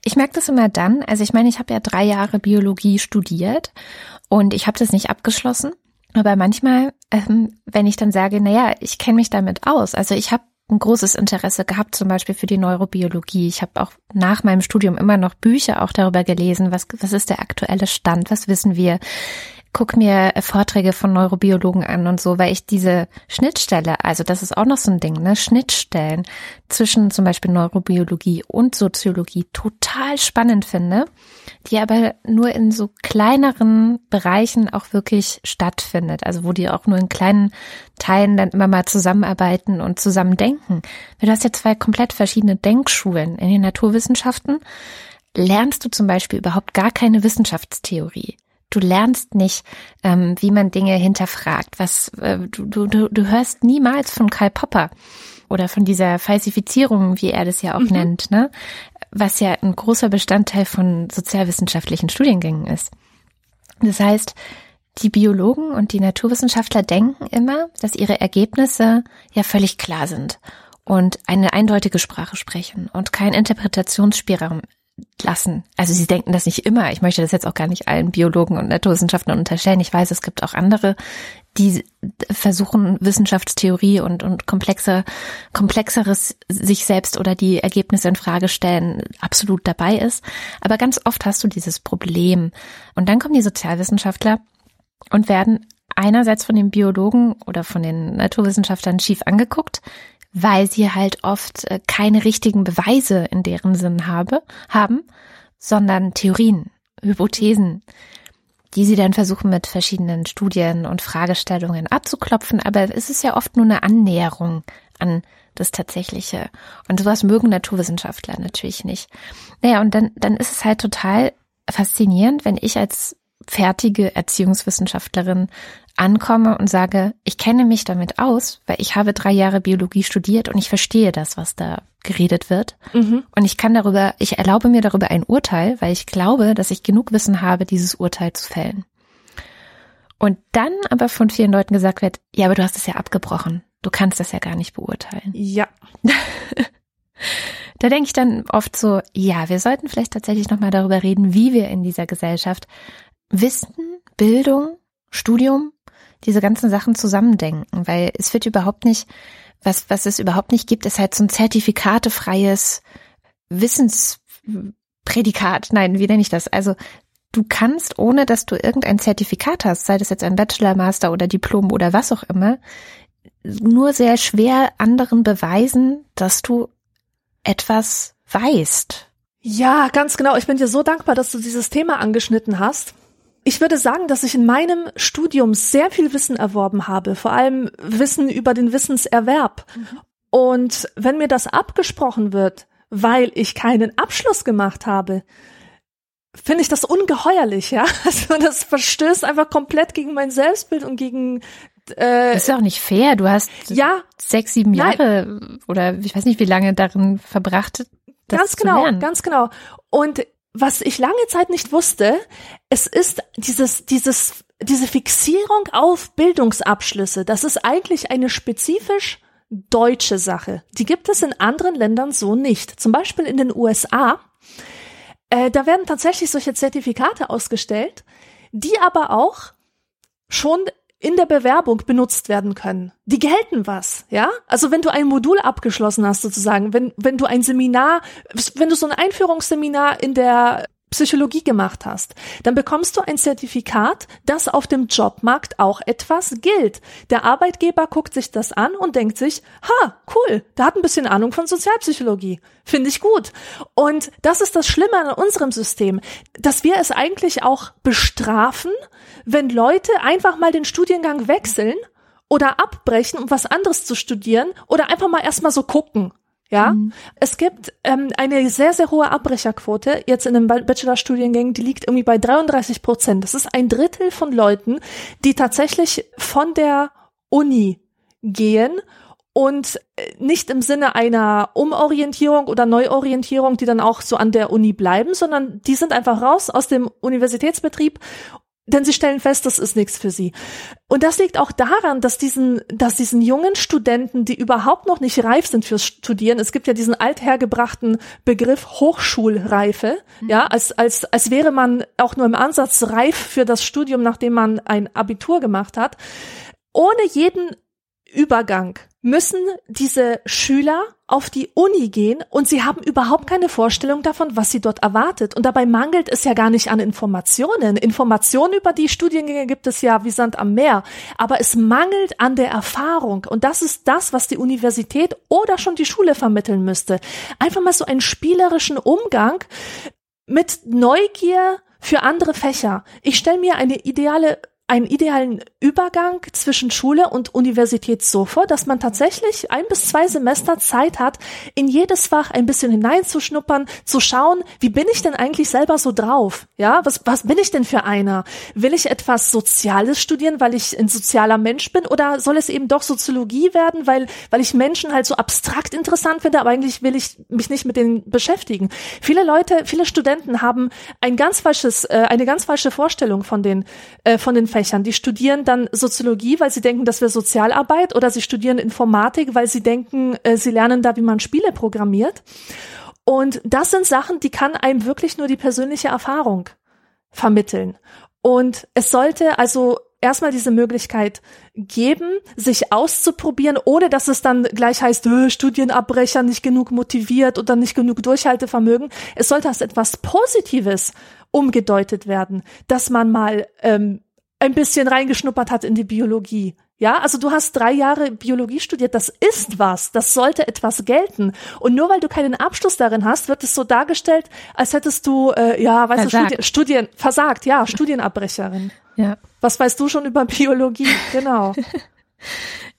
ich merke das immer dann. Also ich meine, ich habe ja drei Jahre Biologie studiert und ich habe das nicht abgeschlossen. Aber manchmal, ähm, wenn ich dann sage, naja, ich kenne mich damit aus, also ich habe ein großes Interesse gehabt, zum Beispiel für die Neurobiologie. Ich habe auch nach meinem Studium immer noch Bücher auch darüber gelesen, was, was ist der aktuelle Stand, was wissen wir guck mir Vorträge von Neurobiologen an und so, weil ich diese Schnittstelle, also das ist auch noch so ein Ding, ne, Schnittstellen zwischen zum Beispiel Neurobiologie und Soziologie total spannend finde, die aber nur in so kleineren Bereichen auch wirklich stattfindet, also wo die auch nur in kleinen Teilen dann immer mal zusammenarbeiten und zusammen denken. Du hast ja zwei komplett verschiedene Denkschulen in den Naturwissenschaften lernst du zum Beispiel überhaupt gar keine Wissenschaftstheorie. Du lernst nicht, ähm, wie man Dinge hinterfragt. Was äh, du, du, du hörst niemals von Karl Popper oder von dieser Falsifizierung, wie er das ja auch mhm. nennt, ne? Was ja ein großer Bestandteil von sozialwissenschaftlichen Studiengängen ist. Das heißt, die Biologen und die Naturwissenschaftler denken immer, dass ihre Ergebnisse ja völlig klar sind und eine eindeutige Sprache sprechen und kein Interpretationsspielraum lassen. Also sie denken das nicht immer. Ich möchte das jetzt auch gar nicht allen Biologen und Naturwissenschaftlern unterstellen. Ich weiß, es gibt auch andere, die versuchen, Wissenschaftstheorie und, und komplexer, komplexeres sich selbst oder die Ergebnisse in Frage stellen, absolut dabei ist. Aber ganz oft hast du dieses Problem. Und dann kommen die Sozialwissenschaftler und werden einerseits von den Biologen oder von den Naturwissenschaftlern schief angeguckt, weil sie halt oft äh, keine richtigen Beweise in deren Sinn habe, haben, sondern Theorien, Hypothesen, die sie dann versuchen mit verschiedenen Studien und Fragestellungen abzuklopfen. Aber es ist ja oft nur eine Annäherung an das Tatsächliche. Und sowas mögen Naturwissenschaftler natürlich nicht. Naja, und dann, dann ist es halt total faszinierend, wenn ich als fertige Erziehungswissenschaftlerin ankomme und sage, ich kenne mich damit aus, weil ich habe drei Jahre Biologie studiert und ich verstehe das, was da geredet wird. Mhm. Und ich kann darüber, ich erlaube mir darüber ein Urteil, weil ich glaube, dass ich genug Wissen habe, dieses Urteil zu fällen. Und dann aber von vielen Leuten gesagt wird, ja, aber du hast es ja abgebrochen. Du kannst das ja gar nicht beurteilen. Ja. <laughs> da denke ich dann oft so, ja, wir sollten vielleicht tatsächlich nochmal darüber reden, wie wir in dieser Gesellschaft Wissen, Bildung, Studium, diese ganzen Sachen zusammendenken, weil es wird überhaupt nicht, was, was es überhaupt nicht gibt, ist halt so ein zertifikatefreies Wissensprädikat. Nein, wie nenne ich das? Also du kannst, ohne dass du irgendein Zertifikat hast, sei das jetzt ein Bachelor, Master oder Diplom oder was auch immer, nur sehr schwer anderen beweisen, dass du etwas weißt. Ja, ganz genau. Ich bin dir so dankbar, dass du dieses Thema angeschnitten hast. Ich würde sagen, dass ich in meinem Studium sehr viel Wissen erworben habe, vor allem Wissen über den Wissenserwerb. Mhm. Und wenn mir das abgesprochen wird, weil ich keinen Abschluss gemacht habe, finde ich das ungeheuerlich, ja. <laughs> Also das verstößt einfach komplett gegen mein Selbstbild und gegen äh, ist ja auch nicht fair. Du hast ja sechs, sieben Jahre nein. oder ich weiß nicht, wie lange darin verbracht. Das ganz genau, ganz genau. Und was ich lange Zeit nicht wusste, es ist dieses, dieses, diese Fixierung auf Bildungsabschlüsse. Das ist eigentlich eine spezifisch deutsche Sache. Die gibt es in anderen Ländern so nicht. Zum Beispiel in den USA. Äh, da werden tatsächlich solche Zertifikate ausgestellt, die aber auch schon in der Bewerbung benutzt werden können. Die gelten was, ja? Also wenn du ein Modul abgeschlossen hast sozusagen, wenn wenn du ein Seminar, wenn du so ein Einführungsseminar in der Psychologie gemacht hast, dann bekommst du ein Zertifikat, das auf dem Jobmarkt auch etwas gilt. Der Arbeitgeber guckt sich das an und denkt sich, ha, cool, der hat ein bisschen Ahnung von Sozialpsychologie. Finde ich gut. Und das ist das Schlimme an unserem System, dass wir es eigentlich auch bestrafen, wenn Leute einfach mal den Studiengang wechseln oder abbrechen, um was anderes zu studieren oder einfach mal erstmal so gucken. Ja, mhm. es gibt ähm, eine sehr, sehr hohe Abbrecherquote jetzt in den Bachelorstudiengängen, die liegt irgendwie bei 33 Prozent. Das ist ein Drittel von Leuten, die tatsächlich von der Uni gehen und äh, nicht im Sinne einer Umorientierung oder Neuorientierung, die dann auch so an der Uni bleiben, sondern die sind einfach raus aus dem Universitätsbetrieb denn sie stellen fest, das ist nichts für sie. Und das liegt auch daran, dass diesen, dass diesen jungen Studenten, die überhaupt noch nicht reif sind fürs Studieren, es gibt ja diesen althergebrachten Begriff Hochschulreife, mhm. ja, als, als, als wäre man auch nur im Ansatz reif für das Studium, nachdem man ein Abitur gemacht hat, ohne jeden Übergang müssen diese Schüler auf die Uni gehen und sie haben überhaupt keine Vorstellung davon, was sie dort erwartet. Und dabei mangelt es ja gar nicht an Informationen. Informationen über die Studiengänge gibt es ja wie Sand am Meer. Aber es mangelt an der Erfahrung. Und das ist das, was die Universität oder schon die Schule vermitteln müsste. Einfach mal so einen spielerischen Umgang mit Neugier für andere Fächer. Ich stelle mir eine ideale einen idealen Übergang zwischen Schule und Universität so vor, dass man tatsächlich ein bis zwei Semester Zeit hat, in jedes Fach ein bisschen hineinzuschnuppern, zu schauen, wie bin ich denn eigentlich selber so drauf? Ja, was, was bin ich denn für einer? Will ich etwas Soziales studieren, weil ich ein sozialer Mensch bin oder soll es eben doch Soziologie werden, weil, weil ich Menschen halt so abstrakt interessant finde, aber eigentlich will ich mich nicht mit denen beschäftigen. Viele Leute, viele Studenten haben ein ganz falsches, äh, eine ganz falsche Vorstellung von den, äh, von den Fächern. Die studieren dann Soziologie, weil sie denken, das wäre Sozialarbeit, oder sie studieren Informatik, weil sie denken, äh, sie lernen da, wie man Spiele programmiert. Und das sind Sachen, die kann einem wirklich nur die persönliche Erfahrung vermitteln. Und es sollte also erstmal diese Möglichkeit geben, sich auszuprobieren, ohne dass es dann gleich heißt, äh, Studienabbrecher nicht genug motiviert oder nicht genug Durchhaltevermögen. Es sollte als etwas Positives umgedeutet werden, dass man mal ähm, ein bisschen reingeschnuppert hat in die Biologie. Ja, also du hast drei Jahre Biologie studiert, das ist was, das sollte etwas gelten. Und nur weil du keinen Abschluss darin hast, wird es so dargestellt, als hättest du, äh, ja, weißt versagt. du, Studien, Studien, versagt, ja, Studienabbrecherin. Ja. Was weißt du schon über Biologie? Genau. <laughs>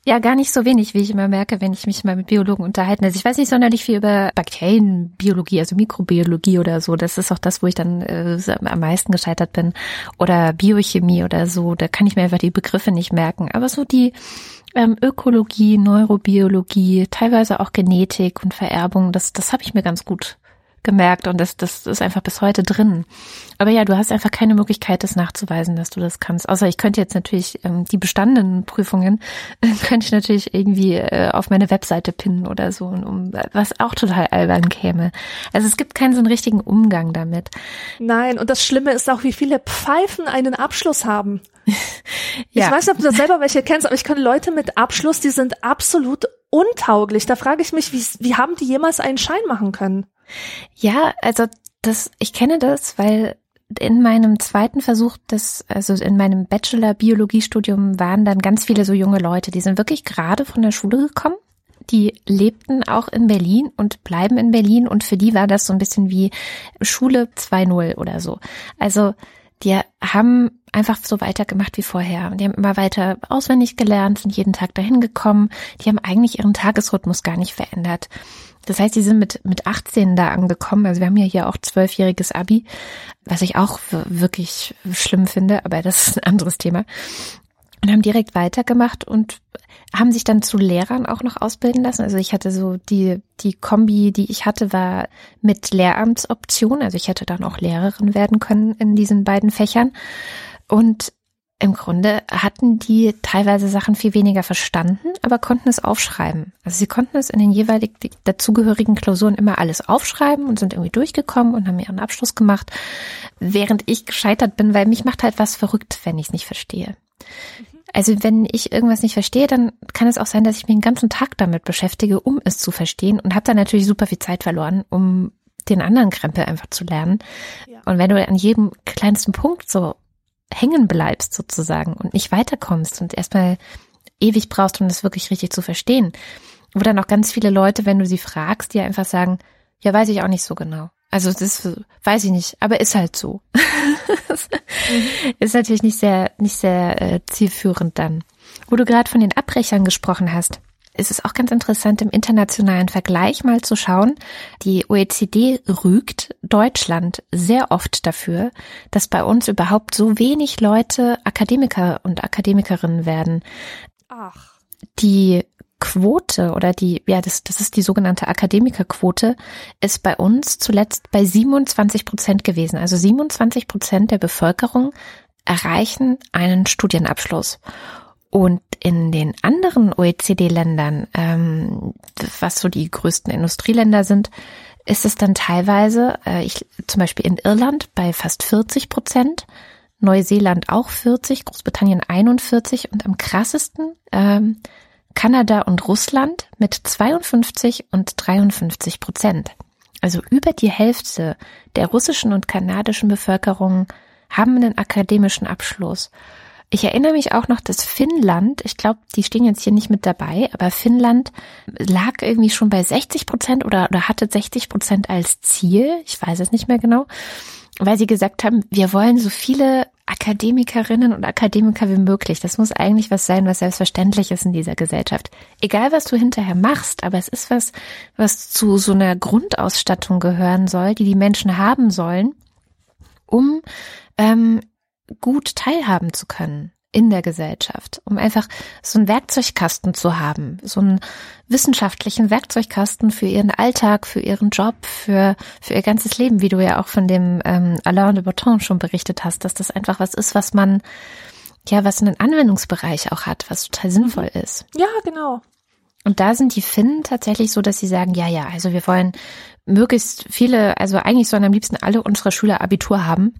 Ja, gar nicht so wenig, wie ich immer merke, wenn ich mich mal mit Biologen unterhalte. Also ich weiß nicht sonderlich viel über Bakterienbiologie, also Mikrobiologie oder so. Das ist auch das, wo ich dann äh, am meisten gescheitert bin. Oder Biochemie oder so. Da kann ich mir einfach die Begriffe nicht merken. Aber so die ähm, Ökologie, Neurobiologie, teilweise auch Genetik und Vererbung, das, das habe ich mir ganz gut gemerkt und das, das ist einfach bis heute drin. Aber ja, du hast einfach keine Möglichkeit, das nachzuweisen, dass du das kannst. Außer ich könnte jetzt natürlich ähm, die bestandenen Prüfungen, äh, <laughs> könnte ich natürlich irgendwie äh, auf meine Webseite pinnen oder so, um, was auch total albern käme. Also es gibt keinen so einen richtigen Umgang damit. Nein, und das Schlimme ist auch, wie viele Pfeifen einen Abschluss haben. <laughs> ja. Ich weiß nicht, ob du das selber welche kennst, aber ich kenne Leute mit Abschluss, die sind absolut untauglich. Da frage ich mich, wie, wie haben die jemals einen Schein machen können? Ja, also das, ich kenne das, weil in meinem zweiten Versuch des, also in meinem Bachelor-Biologiestudium waren dann ganz viele so junge Leute, die sind wirklich gerade von der Schule gekommen. Die lebten auch in Berlin und bleiben in Berlin und für die war das so ein bisschen wie Schule 2.0 oder so. Also die haben einfach so weitergemacht wie vorher. Und die haben immer weiter auswendig gelernt, sind jeden Tag dahin gekommen. Die haben eigentlich ihren Tagesrhythmus gar nicht verändert. Das heißt, die sind mit, mit 18 da angekommen. Also wir haben ja hier auch zwölfjähriges Abi, was ich auch wirklich schlimm finde, aber das ist ein anderes Thema. Und haben direkt weitergemacht und haben sich dann zu Lehrern auch noch ausbilden lassen. Also ich hatte so die, die Kombi, die ich hatte, war mit Lehramtsoption. Also ich hätte dann auch Lehrerin werden können in diesen beiden Fächern. Und im Grunde hatten die teilweise Sachen viel weniger verstanden, aber konnten es aufschreiben. Also sie konnten es in den jeweilig dazugehörigen Klausuren immer alles aufschreiben und sind irgendwie durchgekommen und haben ihren Abschluss gemacht, während ich gescheitert bin, weil mich macht halt was verrückt, wenn ich es nicht verstehe. Also wenn ich irgendwas nicht verstehe, dann kann es auch sein, dass ich mich den ganzen Tag damit beschäftige, um es zu verstehen und habe dann natürlich super viel Zeit verloren, um den anderen Krempel einfach zu lernen. Ja. Und wenn du an jedem kleinsten Punkt so hängen bleibst sozusagen und nicht weiterkommst und erstmal ewig brauchst, um das wirklich richtig zu verstehen. Wo dann auch ganz viele Leute, wenn du sie fragst, die einfach sagen, ja, weiß ich auch nicht so genau. Also das weiß ich nicht, aber ist halt so. mhm. <laughs> Ist natürlich nicht sehr, nicht sehr äh, zielführend dann. Wo du gerade von den Abbrechern gesprochen hast ist es auch ganz interessant, im internationalen Vergleich mal zu schauen. Die OECD rügt Deutschland sehr oft dafür, dass bei uns überhaupt so wenig Leute Akademiker und Akademikerinnen werden. Ach. Die Quote oder die, ja, das, das ist die sogenannte Akademikerquote, ist bei uns zuletzt bei 27 Prozent gewesen. Also 27 Prozent der Bevölkerung erreichen einen Studienabschluss. Und in den anderen OECD-Ländern, ähm, was so die größten Industrieländer sind, ist es dann teilweise, äh, ich, zum Beispiel in Irland bei fast 40 Prozent, Neuseeland auch 40, Großbritannien 41 und am krassesten ähm, Kanada und Russland mit 52 und 53 Prozent. Also über die Hälfte der russischen und kanadischen Bevölkerung haben einen akademischen Abschluss. Ich erinnere mich auch noch, dass Finnland, ich glaube, die stehen jetzt hier nicht mit dabei, aber Finnland lag irgendwie schon bei 60 Prozent oder, oder hatte 60 Prozent als Ziel. Ich weiß es nicht mehr genau, weil sie gesagt haben, wir wollen so viele Akademikerinnen und Akademiker wie möglich. Das muss eigentlich was sein, was selbstverständlich ist in dieser Gesellschaft. Egal, was du hinterher machst, aber es ist was, was zu so einer Grundausstattung gehören soll, die die Menschen haben sollen, um ähm, gut teilhaben zu können in der Gesellschaft, um einfach so einen Werkzeugkasten zu haben, so einen wissenschaftlichen Werkzeugkasten für ihren Alltag, für ihren Job, für, für ihr ganzes Leben, wie du ja auch von dem ähm, Alain de Botton schon berichtet hast, dass das einfach was ist, was man, ja, was einen Anwendungsbereich auch hat, was total sinnvoll ist. Ja, genau. Und da sind die Finnen tatsächlich so, dass sie sagen, ja, ja, also wir wollen möglichst viele, also eigentlich sollen am liebsten alle unsere Schüler Abitur haben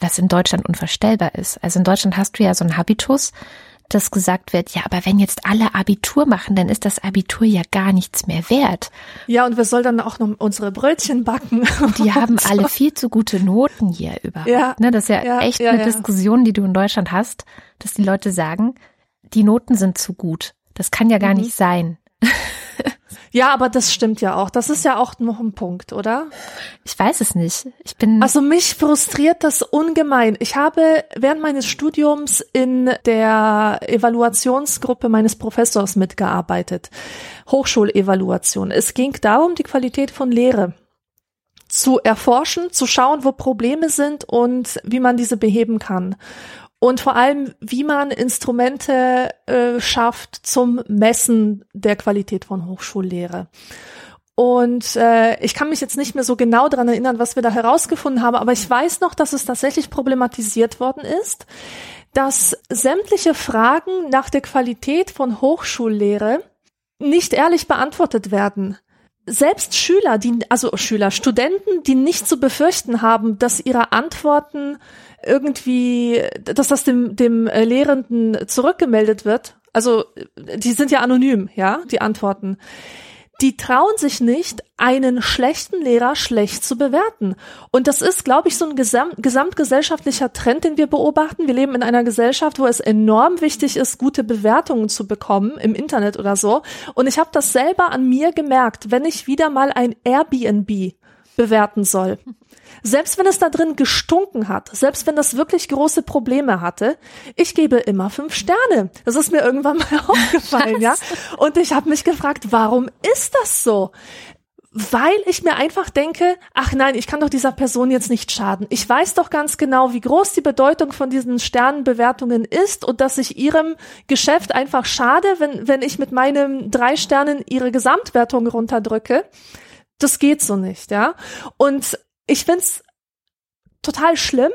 was in Deutschland unvorstellbar ist. Also in Deutschland hast du ja so einen Habitus, dass gesagt wird, ja, aber wenn jetzt alle Abitur machen, dann ist das Abitur ja gar nichts mehr wert. Ja, und wir sollen dann auch noch unsere Brötchen backen. <laughs> Und die haben so. alle viel zu gute Noten hier überhaupt. Ja, ne, das ist ja, ja echt ja, eine ja. Diskussion, die du in Deutschland hast, dass die Leute sagen, die Noten sind zu gut. Das kann ja gar mhm. nicht sein. <laughs> Ja, aber das stimmt ja auch. Das ist ja auch noch ein Punkt, oder? Ich weiß es nicht. Ich bin. Also mich frustriert das ungemein. Ich habe während meines Studiums in der Evaluationsgruppe meines Professors mitgearbeitet. Hochschulevaluation. Es ging darum, die Qualität von Lehre zu erforschen, zu schauen, wo Probleme sind und wie man diese beheben kann und vor allem, wie man Instrumente äh, schafft zum Messen der Qualität von Hochschullehre. Und äh, ich kann mich jetzt nicht mehr so genau daran erinnern, was wir da herausgefunden haben, aber ich weiß noch, dass es tatsächlich problematisiert worden ist, dass sämtliche Fragen nach der Qualität von Hochschullehre nicht ehrlich beantwortet werden. Selbst Schüler, die, also Schüler, Studenten, die nicht zu befürchten haben, dass ihre Antworten irgendwie, dass das dem, dem äh, Lehrenden zurückgemeldet wird. Also die sind ja anonym, ja, die Antworten. Die trauen sich nicht, einen schlechten Lehrer schlecht zu bewerten. Und das ist, glaube ich, so ein gesam gesamtgesellschaftlicher Trend, den wir beobachten. Wir leben in einer Gesellschaft, wo es enorm wichtig ist, gute Bewertungen zu bekommen im Internet oder so. Und ich habe das selber an mir gemerkt, wenn ich wieder mal ein Airbnb bewerten soll. Selbst wenn es da drin gestunken hat, selbst wenn das wirklich große Probleme hatte, ich gebe immer fünf Sterne. Das ist mir irgendwann mal <laughs> aufgefallen, ja. Und ich habe mich gefragt, warum ist das so? weil ich mir einfach denke, ach nein, ich kann doch dieser Person jetzt nicht schaden. Ich weiß doch ganz genau, wie groß die Bedeutung von diesen Sternenbewertungen ist und dass ich ihrem Geschäft einfach schade, wenn, wenn ich mit meinem drei Sternen ihre Gesamtwertung runterdrücke. Das geht so nicht, ja. Und ich find's total schlimm,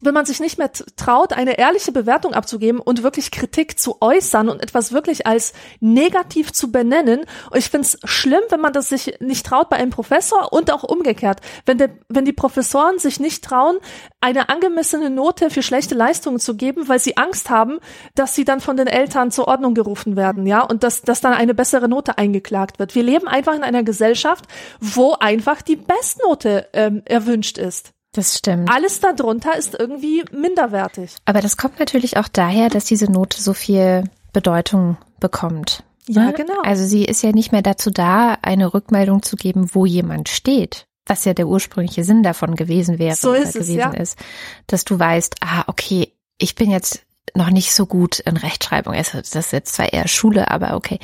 wenn man sich nicht mehr traut, eine ehrliche Bewertung abzugeben und wirklich Kritik zu äußern und etwas wirklich als negativ zu benennen. Und ich finde es schlimm, wenn man das sich nicht traut bei einem Professor und auch umgekehrt. Wenn, der, wenn die Professoren sich nicht trauen, eine angemessene Note für schlechte Leistungen zu geben, weil sie Angst haben, dass sie dann von den Eltern zur Ordnung gerufen werden, ja, und dass, dass dann eine bessere Note eingeklagt wird. Wir leben einfach in einer Gesellschaft, wo einfach die Bestnote ähm, erwünscht ist. Das stimmt. Alles darunter ist irgendwie minderwertig. Aber das kommt natürlich auch daher, dass diese Note so viel Bedeutung bekommt. Ja, ne? genau. Also sie ist ja nicht mehr dazu da, eine Rückmeldung zu geben, wo jemand steht. Was ja der ursprüngliche Sinn davon gewesen wäre, so ist gewesen es, ja. ist, dass du weißt, ah, okay, ich bin jetzt noch nicht so gut in Rechtschreibung. Also das ist jetzt zwar eher Schule, aber okay.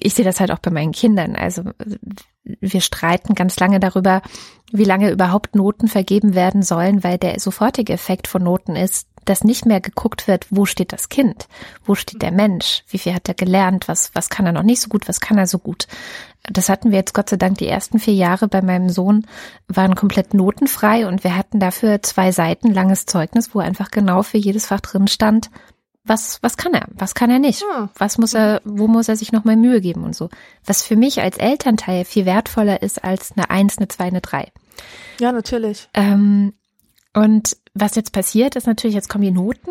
Ich sehe das halt auch bei meinen Kindern. Also wir streiten ganz lange darüber, wie lange überhaupt Noten vergeben werden sollen, weil der sofortige Effekt von Noten ist, dass nicht mehr geguckt wird, wo steht das Kind, wo steht der Mensch, wie viel hat er gelernt, was, was kann er noch nicht so gut, was kann er so gut. Das hatten wir jetzt Gott sei Dank die ersten vier Jahre bei meinem Sohn, waren komplett notenfrei und wir hatten dafür zwei Seiten langes Zeugnis, wo einfach genau für jedes Fach drin stand, was, was kann er, was kann er nicht, was muss er, wo muss er sich nochmal Mühe geben und so. Was für mich als Elternteil viel wertvoller ist als eine Eins, eine Zwei, eine Drei. Ja, natürlich. Ähm, und was jetzt passiert, ist natürlich, jetzt kommen die Noten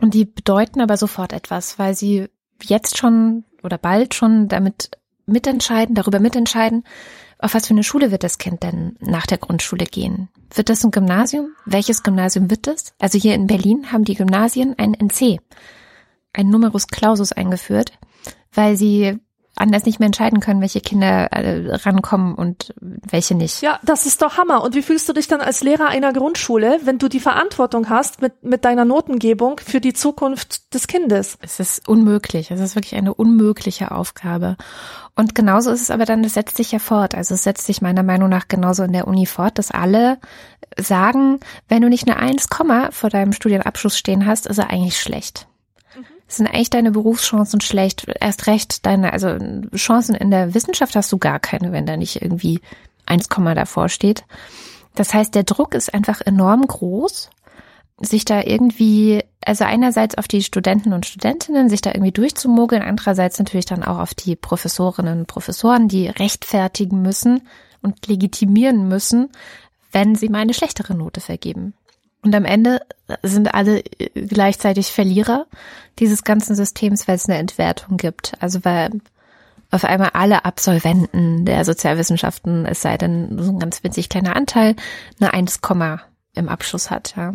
und die bedeuten aber sofort etwas, weil sie jetzt schon oder bald schon damit mitentscheiden, darüber mitentscheiden, auf was für eine Schule wird das Kind denn nach der Grundschule gehen? Wird das ein Gymnasium? Welches Gymnasium wird es? Also hier in Berlin haben die Gymnasien ein NC, ein Numerus Clausus eingeführt, weil sie anders nicht mehr entscheiden können, welche Kinder äh, rankommen und welche nicht. Ja, das ist doch Hammer. Und wie fühlst du dich dann als Lehrer einer Grundschule, wenn du die Verantwortung hast mit, mit deiner Notengebung für die Zukunft des Kindes? Es ist unmöglich. Es ist wirklich eine unmögliche Aufgabe. Und genauso ist es aber dann, das setzt sich ja fort. Also es setzt sich meiner Meinung nach genauso in der Uni fort, dass alle sagen, wenn du nicht eine 1, vor deinem Studienabschluss stehen hast, ist er eigentlich schlecht. Sind eigentlich deine Berufschancen schlecht? Erst recht deine, also Chancen in der Wissenschaft hast du gar keine, wenn da nicht irgendwie 1, davor steht. Das heißt, der Druck ist einfach enorm groß, sich da irgendwie, also einerseits auf die Studenten und Studentinnen, sich da irgendwie durchzumogeln, andererseits natürlich dann auch auf die Professorinnen und Professoren, die rechtfertigen müssen und legitimieren müssen, wenn sie mal eine schlechtere Note vergeben. Und am Ende sind alle gleichzeitig Verlierer dieses ganzen Systems, weil es eine Entwertung gibt. Also weil auf einmal alle Absolventen der Sozialwissenschaften, es sei denn so ein ganz winzig kleiner Anteil, eine 1, im Abschluss hat. Ja.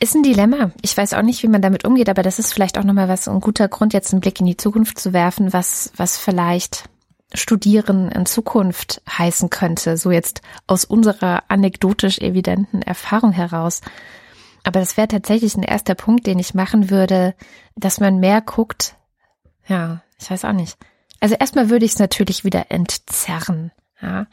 Ist ein Dilemma. Ich weiß auch nicht, wie man damit umgeht, aber das ist vielleicht auch nochmal was, ein guter Grund, jetzt einen Blick in die Zukunft zu werfen, was, was vielleicht Studieren in Zukunft heißen könnte, so jetzt aus unserer anekdotisch evidenten Erfahrung heraus. Aber das wäre tatsächlich ein erster Punkt, den ich machen würde, dass man mehr guckt. Ja, ich weiß auch nicht. Also erstmal würde ich es natürlich wieder entzerren. Ja,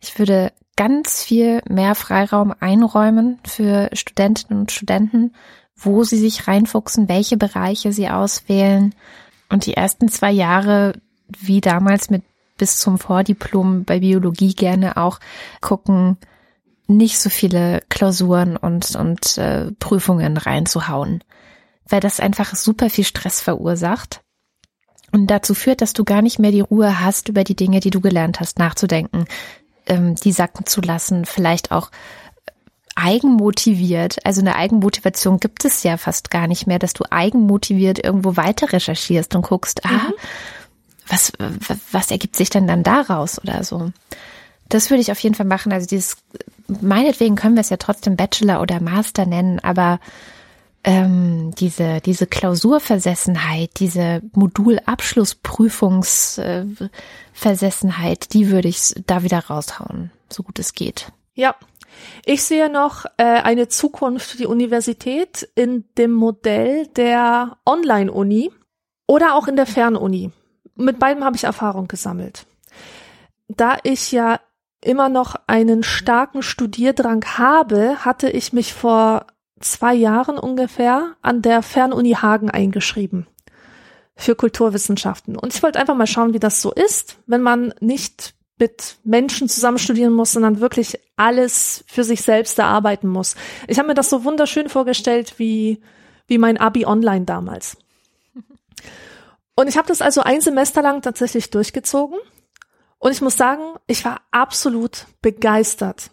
ich würde ganz viel mehr Freiraum einräumen für Studentinnen und Studenten, wo sie sich reinfuchsen, welche Bereiche sie auswählen. Und die ersten zwei Jahre, wie damals mit bis zum Vordiplom bei Biologie gerne auch gucken, nicht so viele Klausuren und, und äh, Prüfungen reinzuhauen, weil das einfach super viel Stress verursacht und dazu führt, dass du gar nicht mehr die Ruhe hast, über die Dinge, die du gelernt hast, nachzudenken, ähm, die sacken zu lassen, vielleicht auch eigenmotiviert, also eine Eigenmotivation gibt es ja fast gar nicht mehr, dass du eigenmotiviert irgendwo weiter recherchierst und guckst, ah, Mhm. Was, was ergibt sich denn dann daraus oder so. Das würde ich auf jeden Fall machen. Also dieses, meinetwegen können wir es ja trotzdem Bachelor oder Master nennen, aber ähm, diese, diese Klausurversessenheit, diese Modulabschlussprüfungsversessenheit, die würde ich da wieder raushauen, so gut es geht. Ja, ich sehe noch äh, eine Zukunft für die Universität in dem Modell der Online-Uni oder auch in der Fernuni. Mit beidem habe ich Erfahrung gesammelt. Da ich ja immer noch einen starken Studierdrang habe, hatte ich mich vor zwei Jahren ungefähr an der Fernuni Hagen eingeschrieben für Kulturwissenschaften. Und ich wollte einfach mal schauen, wie das so ist, wenn man nicht mit Menschen zusammen studieren muss, sondern wirklich alles für sich selbst erarbeiten muss. Ich habe mir das so wunderschön vorgestellt wie, wie mein Abi online damals. Und ich habe das also ein Semester lang tatsächlich durchgezogen. Und ich muss sagen, ich war absolut begeistert.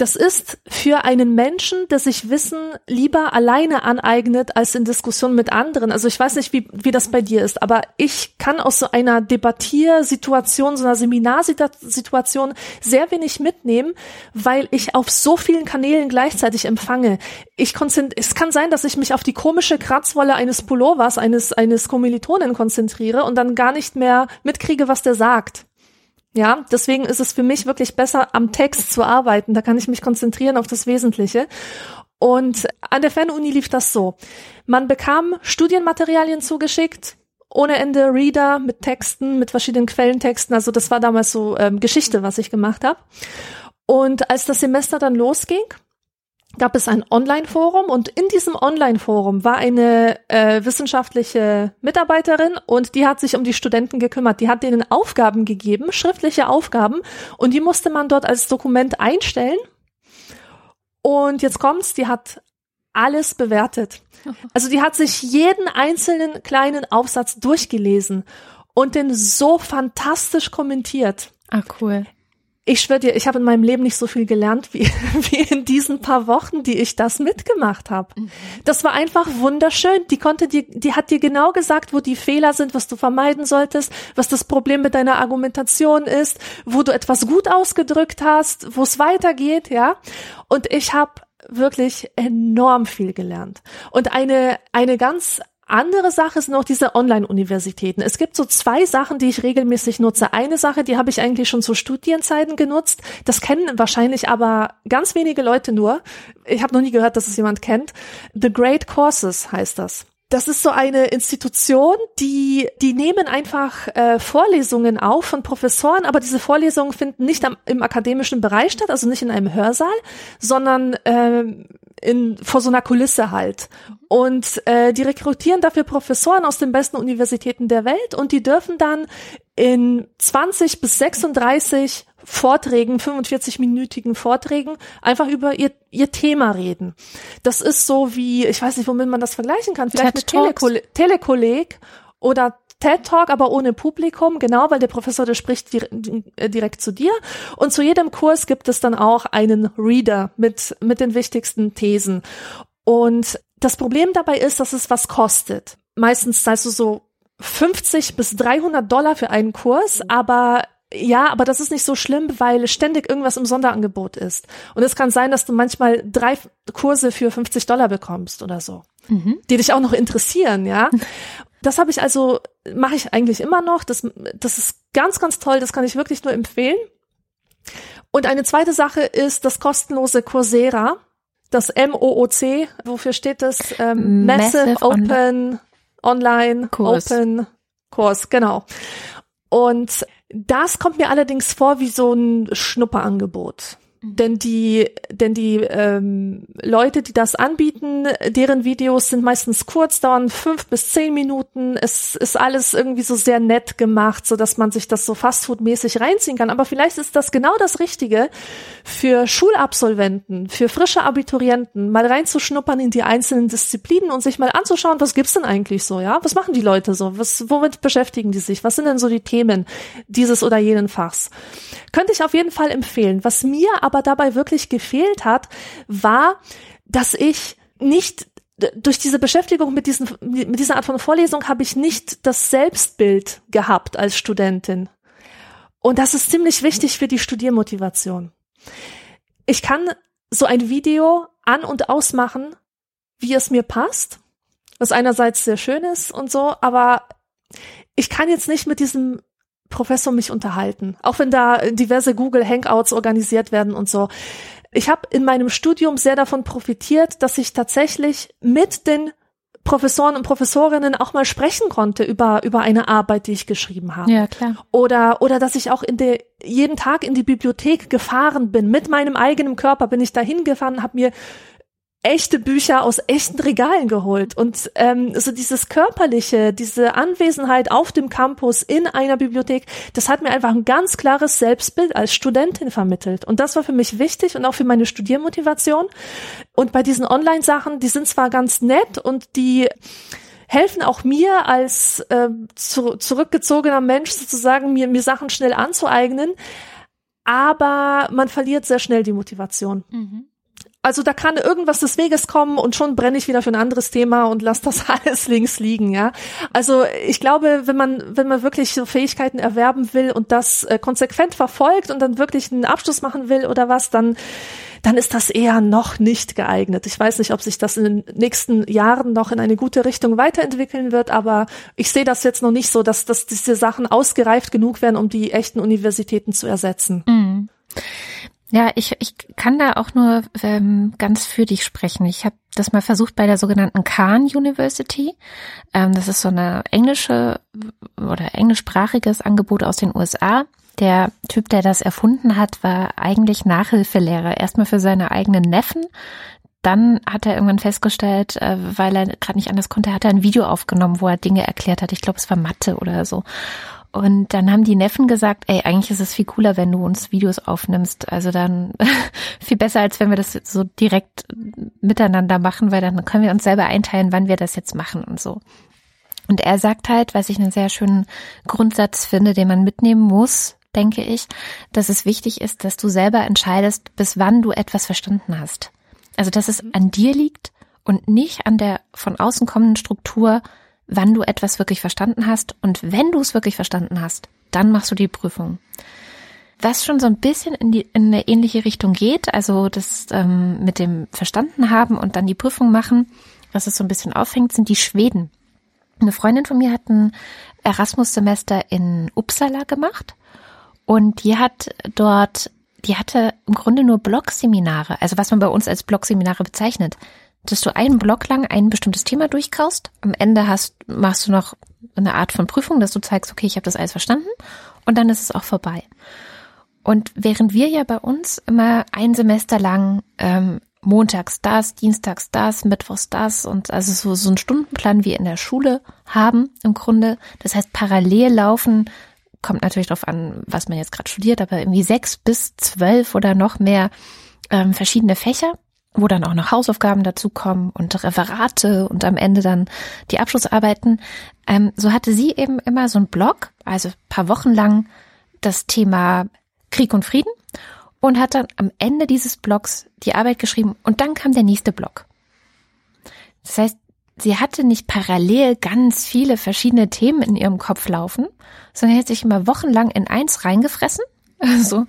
Das ist für einen Menschen, der sich Wissen lieber alleine aneignet als in Diskussion mit anderen. Also ich weiß nicht, wie, wie das bei dir ist, aber ich kann aus so einer Debattiersituation, so einer Seminarsituation sehr wenig mitnehmen, weil ich auf so vielen Kanälen gleichzeitig empfange. Ich es kann sein, dass ich mich auf die komische Kratzwolle eines Pullovers, eines, eines Kommilitonen konzentriere und dann gar nicht mehr mitkriege, was der sagt. Ja, deswegen ist es für mich wirklich besser, am Text zu arbeiten. Da kann ich mich konzentrieren auf das Wesentliche. Und an der Fernuni lief das so. Man bekam Studienmaterialien zugeschickt, ohne Ende Reader mit Texten, mit verschiedenen Quellentexten. Also das war damals so ähm, Geschichte, was ich gemacht habe. Und als das Semester dann losging, gab es ein Online-Forum und in diesem Online-Forum war eine äh, wissenschaftliche Mitarbeiterin und die hat sich um die Studenten gekümmert. Die hat denen Aufgaben gegeben, schriftliche Aufgaben und die musste man dort als Dokument einstellen. Und jetzt kommt's, die hat alles bewertet. <laughs> Also die hat sich jeden einzelnen kleinen Aufsatz durchgelesen und den so fantastisch kommentiert. Ah, cool ich schwöre dir, ich habe in meinem Leben nicht so viel gelernt wie, <laughs> wie in diesen paar Wochen, die ich das mitgemacht habe. Mhm. Das war einfach wunderschön. Die konnte dir, die hat dir genau gesagt, wo die Fehler sind, was du vermeiden solltest, was das Problem mit deiner Argumentation ist, wo du etwas gut ausgedrückt hast, wo es weitergeht, ja. Und ich habe wirklich enorm viel gelernt. Und eine, eine ganz andere Sache sind auch diese Online-Universitäten. Es gibt so zwei Sachen, die ich regelmäßig nutze. Eine Sache, die habe ich eigentlich schon zu Studienzeiten genutzt. Das kennen wahrscheinlich aber ganz wenige Leute nur. Ich habe noch nie gehört, dass es jemand kennt. The Great Courses heißt das. Das ist so eine Institution, die die nehmen einfach äh, Vorlesungen auf von Professoren, aber diese Vorlesungen finden nicht am, im akademischen Bereich statt, also nicht in einem Hörsaal, sondern äh, in vor so einer Kulisse halt. Und äh, die rekrutieren dafür Professoren aus den besten Universitäten der Welt und die dürfen dann in 20 bis 36 Vorträgen, 45-minütigen Vorträgen, einfach über ihr, ihr Thema reden. Das ist so wie, ich weiß nicht, womit man das vergleichen kann, vielleicht mit Telekol Telekolleg oder TED Talk, aber ohne Publikum, genau, weil der Professor, der spricht äh, direkt zu dir. Und zu jedem Kurs gibt es dann auch einen Reader mit, mit den wichtigsten Thesen. Und das Problem dabei ist, dass es was kostet. Meistens zahlst du so 50 bis 300 Dollar für einen Kurs, aber ja, aber das ist nicht so schlimm, weil ständig irgendwas im Sonderangebot ist. Und es kann sein, dass du manchmal drei Kurse für 50 Dollar bekommst oder so, mhm. die dich auch noch interessieren, ja. <laughs> Das habe ich also, mache ich eigentlich immer noch. Das, das ist ganz, ganz toll. Das kann ich wirklich nur empfehlen. Und eine zweite Sache ist das kostenlose Coursera, das MOOC. Wofür steht das? Ähm, Massive, Massive Open Online Kurs. Open Kurs, genau. Und das kommt mir allerdings vor wie so ein Schnupperangebot. Mhm. Denn die, denn die ähm, Leute, die das anbieten, deren Videos sind meistens kurz, dauern fünf bis zehn Minuten. Es ist alles irgendwie so sehr nett gemacht, so dass man sich das so fastfood-mäßig reinziehen kann. Aber vielleicht ist das genau das Richtige für Schulabsolventen, für frische Abiturienten, mal reinzuschnuppern in die einzelnen Disziplinen und sich mal anzuschauen, was gibt's denn eigentlich so, ja? Was machen die Leute so? Was, womit beschäftigen die sich? Was sind denn so die Themen dieses oder jenen Fachs? Könnte ich auf jeden Fall empfehlen. Was mir aber dabei wirklich gefehlt hat, war, dass ich nicht durch diese Beschäftigung mit, diesen, mit dieser Art von Vorlesung habe ich nicht das Selbstbild gehabt als Studentin. Und das ist ziemlich wichtig für die Studiermotivation. Ich kann so ein Video an und ausmachen, wie es mir passt, was einerseits sehr schön ist und so, aber ich kann jetzt nicht mit diesem Professor mich unterhalten, auch wenn da diverse Google Hangouts organisiert werden und so. Ich habe in meinem Studium sehr davon profitiert, dass ich tatsächlich mit den Professoren und Professorinnen auch mal sprechen konnte über über eine Arbeit, die ich geschrieben habe. Ja, klar. Oder oder dass ich auch in der jeden Tag in die Bibliothek gefahren bin mit meinem eigenen Körper bin ich dahin gefahren, habe mir echte Bücher aus echten Regalen geholt und ähm, so dieses körperliche, diese Anwesenheit auf dem Campus in einer Bibliothek, das hat mir einfach ein ganz klares Selbstbild als Studentin vermittelt und das war für mich wichtig und auch für meine Studiermotivation und bei diesen Online-Sachen, die sind zwar ganz nett und die helfen auch mir als äh, zu, zurückgezogener Mensch sozusagen mir mir Sachen schnell anzueignen, aber man verliert sehr schnell die Motivation. Mhm. Also da kann irgendwas des Weges kommen und schon brenne ich wieder für ein anderes Thema und lass das <laughs> alles links liegen, ja. Also ich glaube, wenn man, wenn man wirklich so Fähigkeiten erwerben will und das äh, konsequent verfolgt und dann wirklich einen Abschluss machen will oder was, dann, dann ist das eher noch nicht geeignet. Ich weiß nicht, ob sich das in den nächsten Jahren noch in eine gute Richtung weiterentwickeln wird, aber ich sehe das jetzt noch nicht so, dass, dass diese Sachen ausgereift genug werden, um die echten Universitäten zu ersetzen. Mhm. Ja, ich, ich kann da auch nur ähm, ganz für dich sprechen. Ich habe das mal versucht bei der sogenannten Khan University. Ähm, das ist so eine englische oder englischsprachiges Angebot aus den USA. Der Typ, der das erfunden hat, war eigentlich Nachhilfelehrer. Erstmal für seine eigenen Neffen. Dann hat er irgendwann festgestellt, äh, weil er gerade nicht anders konnte, hat er ein Video aufgenommen, wo er Dinge erklärt hat. Ich glaube, es war Mathe oder so. Und dann haben die Neffen gesagt, ey, eigentlich ist es viel cooler, wenn du uns Videos aufnimmst. Also dann <laughs> viel besser, als wenn wir das so direkt miteinander machen, weil dann können wir uns selber einteilen, wann wir das jetzt machen und so. Und er sagt halt, was ich einen sehr schönen Grundsatz finde, den man mitnehmen muss, denke ich, dass es wichtig ist, dass du selber entscheidest, bis wann du etwas verstanden hast. Also, dass es an dir liegt und nicht an der von außen kommenden Struktur, wann du etwas wirklich verstanden hast. Und wenn du es wirklich verstanden hast, dann machst du die Prüfung. Was schon so ein bisschen in, die, in eine ähnliche Richtung geht, also das ähm, mit dem Verstanden haben und dann die Prüfung machen, was es so ein bisschen aufhängt, sind die Schweden. Eine Freundin von mir hat ein Erasmus-Semester in Uppsala gemacht und die hat dort, die hatte im Grunde nur Blogseminare, also was man bei uns als Blogseminare bezeichnet dass du einen Block lang ein bestimmtes Thema durchkaust. Am Ende hast, machst du noch eine Art von Prüfung, dass du zeigst, okay, ich habe das alles verstanden und dann ist es auch vorbei. Und während wir ja bei uns immer ein Semester lang ähm, montags das, dienstags das, mittwochs das und also so, so einen Stundenplan wie in der Schule haben im Grunde. Das heißt, parallel laufen kommt natürlich darauf an, was man jetzt gerade studiert, aber irgendwie sechs bis zwölf oder noch mehr ähm, verschiedene Fächer wo dann auch noch Hausaufgaben dazukommen und Referate und am Ende dann die Abschlussarbeiten. Ähm, so hatte sie eben immer so einen Blog, also paar Wochen lang das Thema Krieg und Frieden und hat dann am Ende dieses Blogs die Arbeit geschrieben und dann kam der nächste Blog. Das heißt, sie hatte nicht parallel ganz viele verschiedene Themen in ihrem Kopf laufen, sondern hat sich immer wochenlang in eins reingefressen <laughs> also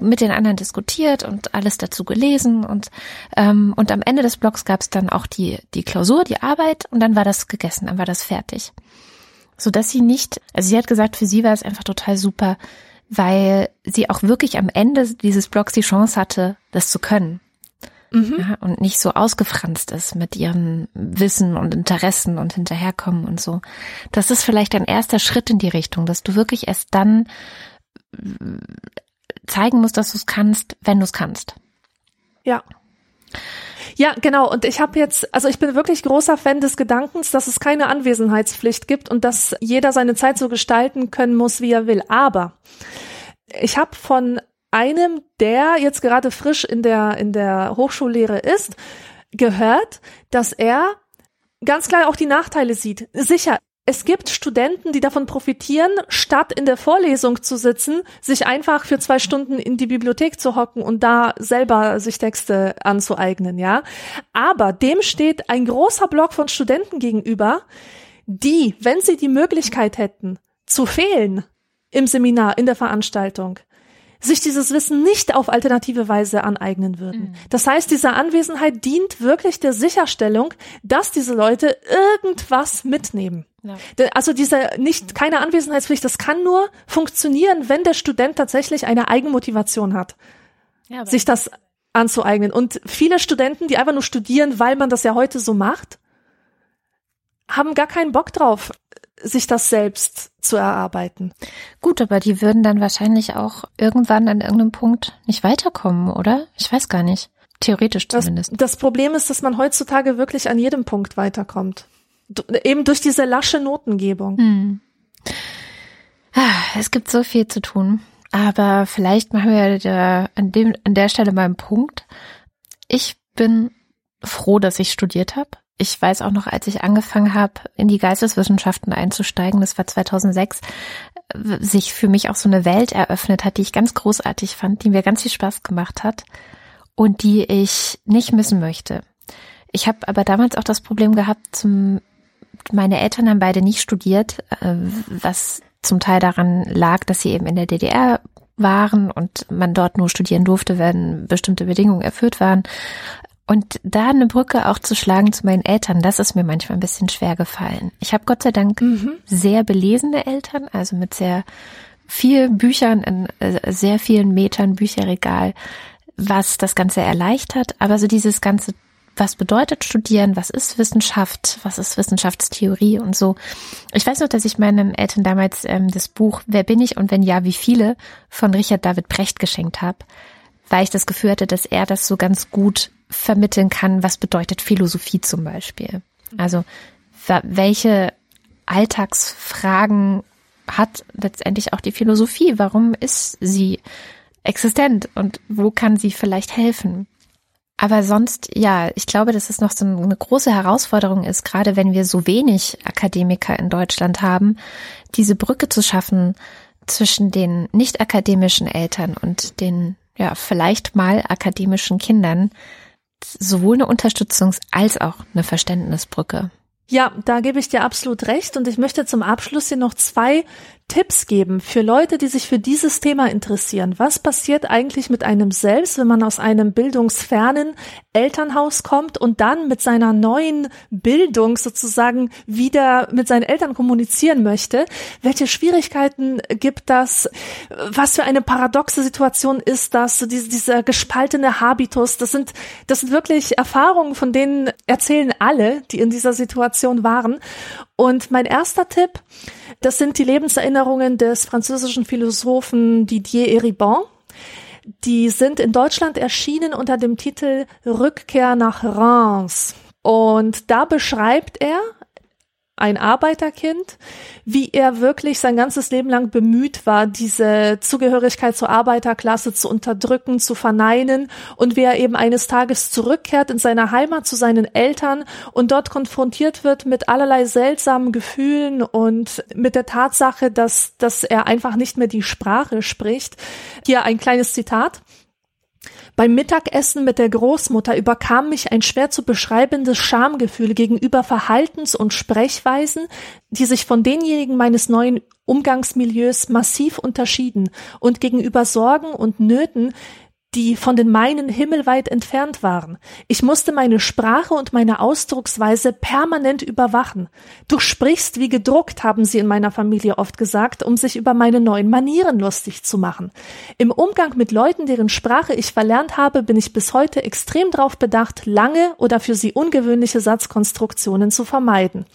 mit den anderen diskutiert und alles dazu gelesen und ähm, und am Ende des Blogs gab es dann auch die die Klausur, die Arbeit und dann war das gegessen, dann war das fertig, so dass sie nicht, also sie hat gesagt, für sie war es einfach total super, weil sie auch wirklich am Ende dieses Blogs die Chance hatte, das zu können. Mhm. Ja, und nicht so ausgefranst ist mit ihren Wissen und Interessen und hinterherkommen und so. Das ist vielleicht ein erster Schritt in die Richtung, dass du wirklich erst dann zeigen musst, dass du es kannst, wenn du es kannst. Ja. Ja, genau. Und ich habe jetzt, also ich bin wirklich großer Fan des Gedankens, dass es keine Anwesenheitspflicht gibt und dass jeder seine Zeit so gestalten können muss, wie er will. Aber ich habe von einem, der jetzt gerade frisch in der in der Hochschullehre ist, gehört, dass er ganz klar auch die Nachteile sieht. Sicher, es gibt Studenten, die davon profitieren, statt in der Vorlesung zu sitzen, sich einfach für zwei Stunden in die Bibliothek zu hocken und da selber sich Texte anzueignen, ja. Aber dem steht ein großer Block von Studenten gegenüber, die, wenn sie die Möglichkeit hätten, zu fehlen im Seminar, in der Veranstaltung, sich dieses Wissen nicht auf alternative Weise aneignen würden. Mhm. Das heißt, diese Anwesenheit dient wirklich der Sicherstellung, dass diese Leute irgendwas mitnehmen. Ja. Also diese nicht keine Anwesenheitspflicht, das kann nur funktionieren, wenn der Student tatsächlich eine Eigenmotivation hat, ja, sich das anzueignen. Und viele Studenten, die einfach nur studieren, weil man das ja heute so macht, haben gar keinen Bock drauf, sich das selbst zu erarbeiten. Gut, aber die würden dann wahrscheinlich auch irgendwann an irgendeinem Punkt nicht weiterkommen, oder? Ich weiß gar nicht. Theoretisch zumindest. Das, das Problem ist, dass man heutzutage wirklich an jedem Punkt weiterkommt. Eben durch diese lasche Notengebung. Hm. Ah, es gibt so viel zu tun. Aber vielleicht machen wir da an, dem, an der Stelle mal einen Punkt. Ich bin froh, dass ich studiert habe ich weiß auch noch, als ich angefangen habe, in die Geisteswissenschaften einzusteigen, das war 2006, sich für mich auch so eine Welt eröffnet hat, die ich ganz großartig fand, die mir ganz viel Spaß gemacht hat und die ich nicht missen möchte. Ich habe aber damals auch das Problem gehabt, zum, meine Eltern haben beide nicht studiert, äh, was zum Teil daran lag, dass sie eben in der DDR waren und man dort nur studieren durfte, wenn bestimmte Bedingungen erfüllt waren. Und da eine Brücke auch zu schlagen zu meinen Eltern, das ist mir manchmal ein bisschen schwer gefallen. Ich habe Gott sei Dank mhm. sehr belesene Eltern, also mit sehr viel Büchern in äh, sehr vielen Metern Bücherregal, was das Ganze erleichtert. Aber so dieses ganze, was bedeutet Studieren, was ist Wissenschaft, was ist Wissenschaftstheorie und so. Ich weiß noch, dass ich meinen Eltern damals ähm, das Buch Wer bin ich und wenn ja, wie viele von Richard David Brecht geschenkt habe, weil ich das Gefühl hatte, dass er das so ganz gut vermitteln kann, was bedeutet Philosophie zum Beispiel. Also welche Alltagsfragen hat letztendlich auch die Philosophie? Warum ist sie existent und wo kann sie vielleicht helfen? Aber sonst, ja, ich glaube, dass es noch so eine große Herausforderung ist, gerade wenn wir so wenig Akademiker in Deutschland haben, diese Brücke zu schaffen zwischen den nicht akademischen Eltern und den, ja, vielleicht mal akademischen Kindern, sowohl eine Unterstützungs- als auch eine Verständnisbrücke. Ja, da gebe ich dir absolut recht und ich möchte zum Abschluss hier noch zwei Tipps geben für Leute, die sich für dieses Thema interessieren. Was passiert eigentlich mit einem selbst, wenn man aus einem bildungsfernen Elternhaus kommt und dann mit seiner neuen Bildung sozusagen wieder mit seinen Eltern kommunizieren möchte? Welche Schwierigkeiten gibt das? Was für eine paradoxe Situation ist das? So diese, dieser gespaltene Habitus, das sind, das sind wirklich Erfahrungen, von denen erzählen alle, die in dieser Situation waren. Und mein erster Tipp, das sind die Lebenserinnerungen des französischen Philosophen Didier Eribon. Die sind in Deutschland erschienen unter dem Titel Rückkehr nach Reims. Und da beschreibt er ein Arbeiterkind, wie er wirklich sein ganzes Leben lang bemüht war, diese Zugehörigkeit zur Arbeiterklasse zu unterdrücken, zu verneinen und wie er eben eines Tages zurückkehrt in seine Heimat zu seinen Eltern und dort konfrontiert wird mit allerlei seltsamen Gefühlen und mit der Tatsache, dass, dass er einfach nicht mehr die Sprache spricht. Hier ein kleines Zitat. Beim Mittagessen mit der Großmutter überkam mich ein schwer zu beschreibendes Schamgefühl gegenüber Verhaltens- und Sprechweisen, die sich von denjenigen meines neuen Umgangsmilieus massiv unterschieden und gegenüber Sorgen und Nöten, die von den meinen himmelweit entfernt waren. Ich musste meine Sprache und meine Ausdrucksweise permanent überwachen. Du sprichst wie gedruckt, haben sie in meiner Familie oft gesagt, um sich über meine neuen Manieren lustig zu machen. Im Umgang mit Leuten, deren Sprache ich verlernt habe, bin ich bis heute extrem darauf bedacht, lange oder für sie ungewöhnliche Satzkonstruktionen zu vermeiden.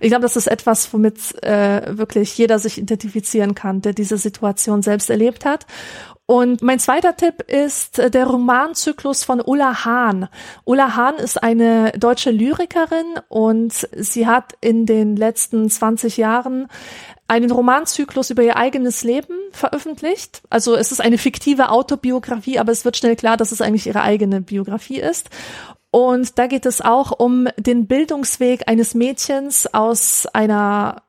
Ich glaube, das ist etwas, womit äh, wirklich jeder sich identifizieren kann, der diese Situation selbst erlebt hat. Und mein zweiter Tipp ist äh, der Romanzyklus von Ulla Hahn. Ulla Hahn ist eine deutsche Lyrikerin und sie hat in den letzten 20 Jahren einen Romanzyklus über ihr eigenes Leben veröffentlicht. Also es ist eine fiktive Autobiografie, aber es wird schnell klar, dass es eigentlich ihre eigene Biografie ist. Und da geht es auch um den Bildungsweg eines Mädchens aus einer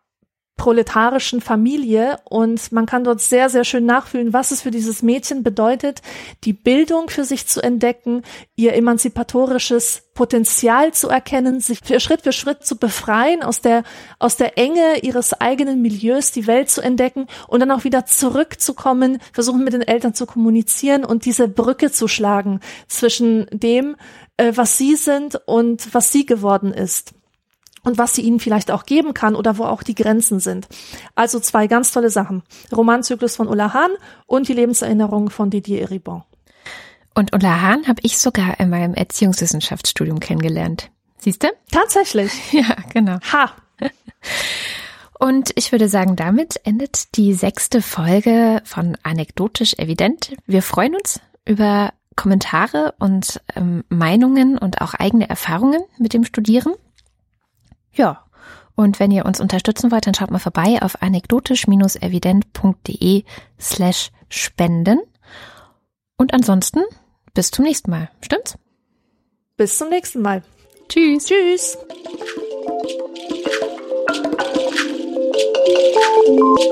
proletarischen Familie und man kann dort sehr, sehr schön nachfühlen, was es für dieses Mädchen bedeutet, die Bildung für sich zu entdecken, ihr emanzipatorisches Potenzial zu erkennen, sich für Schritt für Schritt zu befreien, aus der, aus der Enge ihres eigenen Milieus die Welt zu entdecken und dann auch wieder zurückzukommen, versuchen mit den Eltern zu kommunizieren und diese Brücke zu schlagen zwischen dem, äh, was sie sind und was sie geworden ist und was sie ihnen vielleicht auch geben kann oder wo auch die Grenzen sind. Also zwei ganz tolle Sachen. Romanzyklus von Ulla Hahn und die Lebenserinnerung von Didier Eribon. Und Ulla Hahn habe ich sogar in meinem Erziehungswissenschaftsstudium kennengelernt. Siehst du? Tatsächlich. <laughs> Ja, genau. Ha. <laughs> Und ich würde sagen, damit endet die sechste Folge von Anekdotisch Evident. Wir freuen uns über Kommentare und ähm, Meinungen und auch eigene Erfahrungen mit dem Studieren. Ja, und wenn ihr uns unterstützen wollt, dann schaut mal vorbei auf anekdotisch-evident.de slash spenden. Und ansonsten bis zum nächsten Mal. Stimmt's? Bis zum nächsten Mal. Tschüss. Tschüss. Thank you.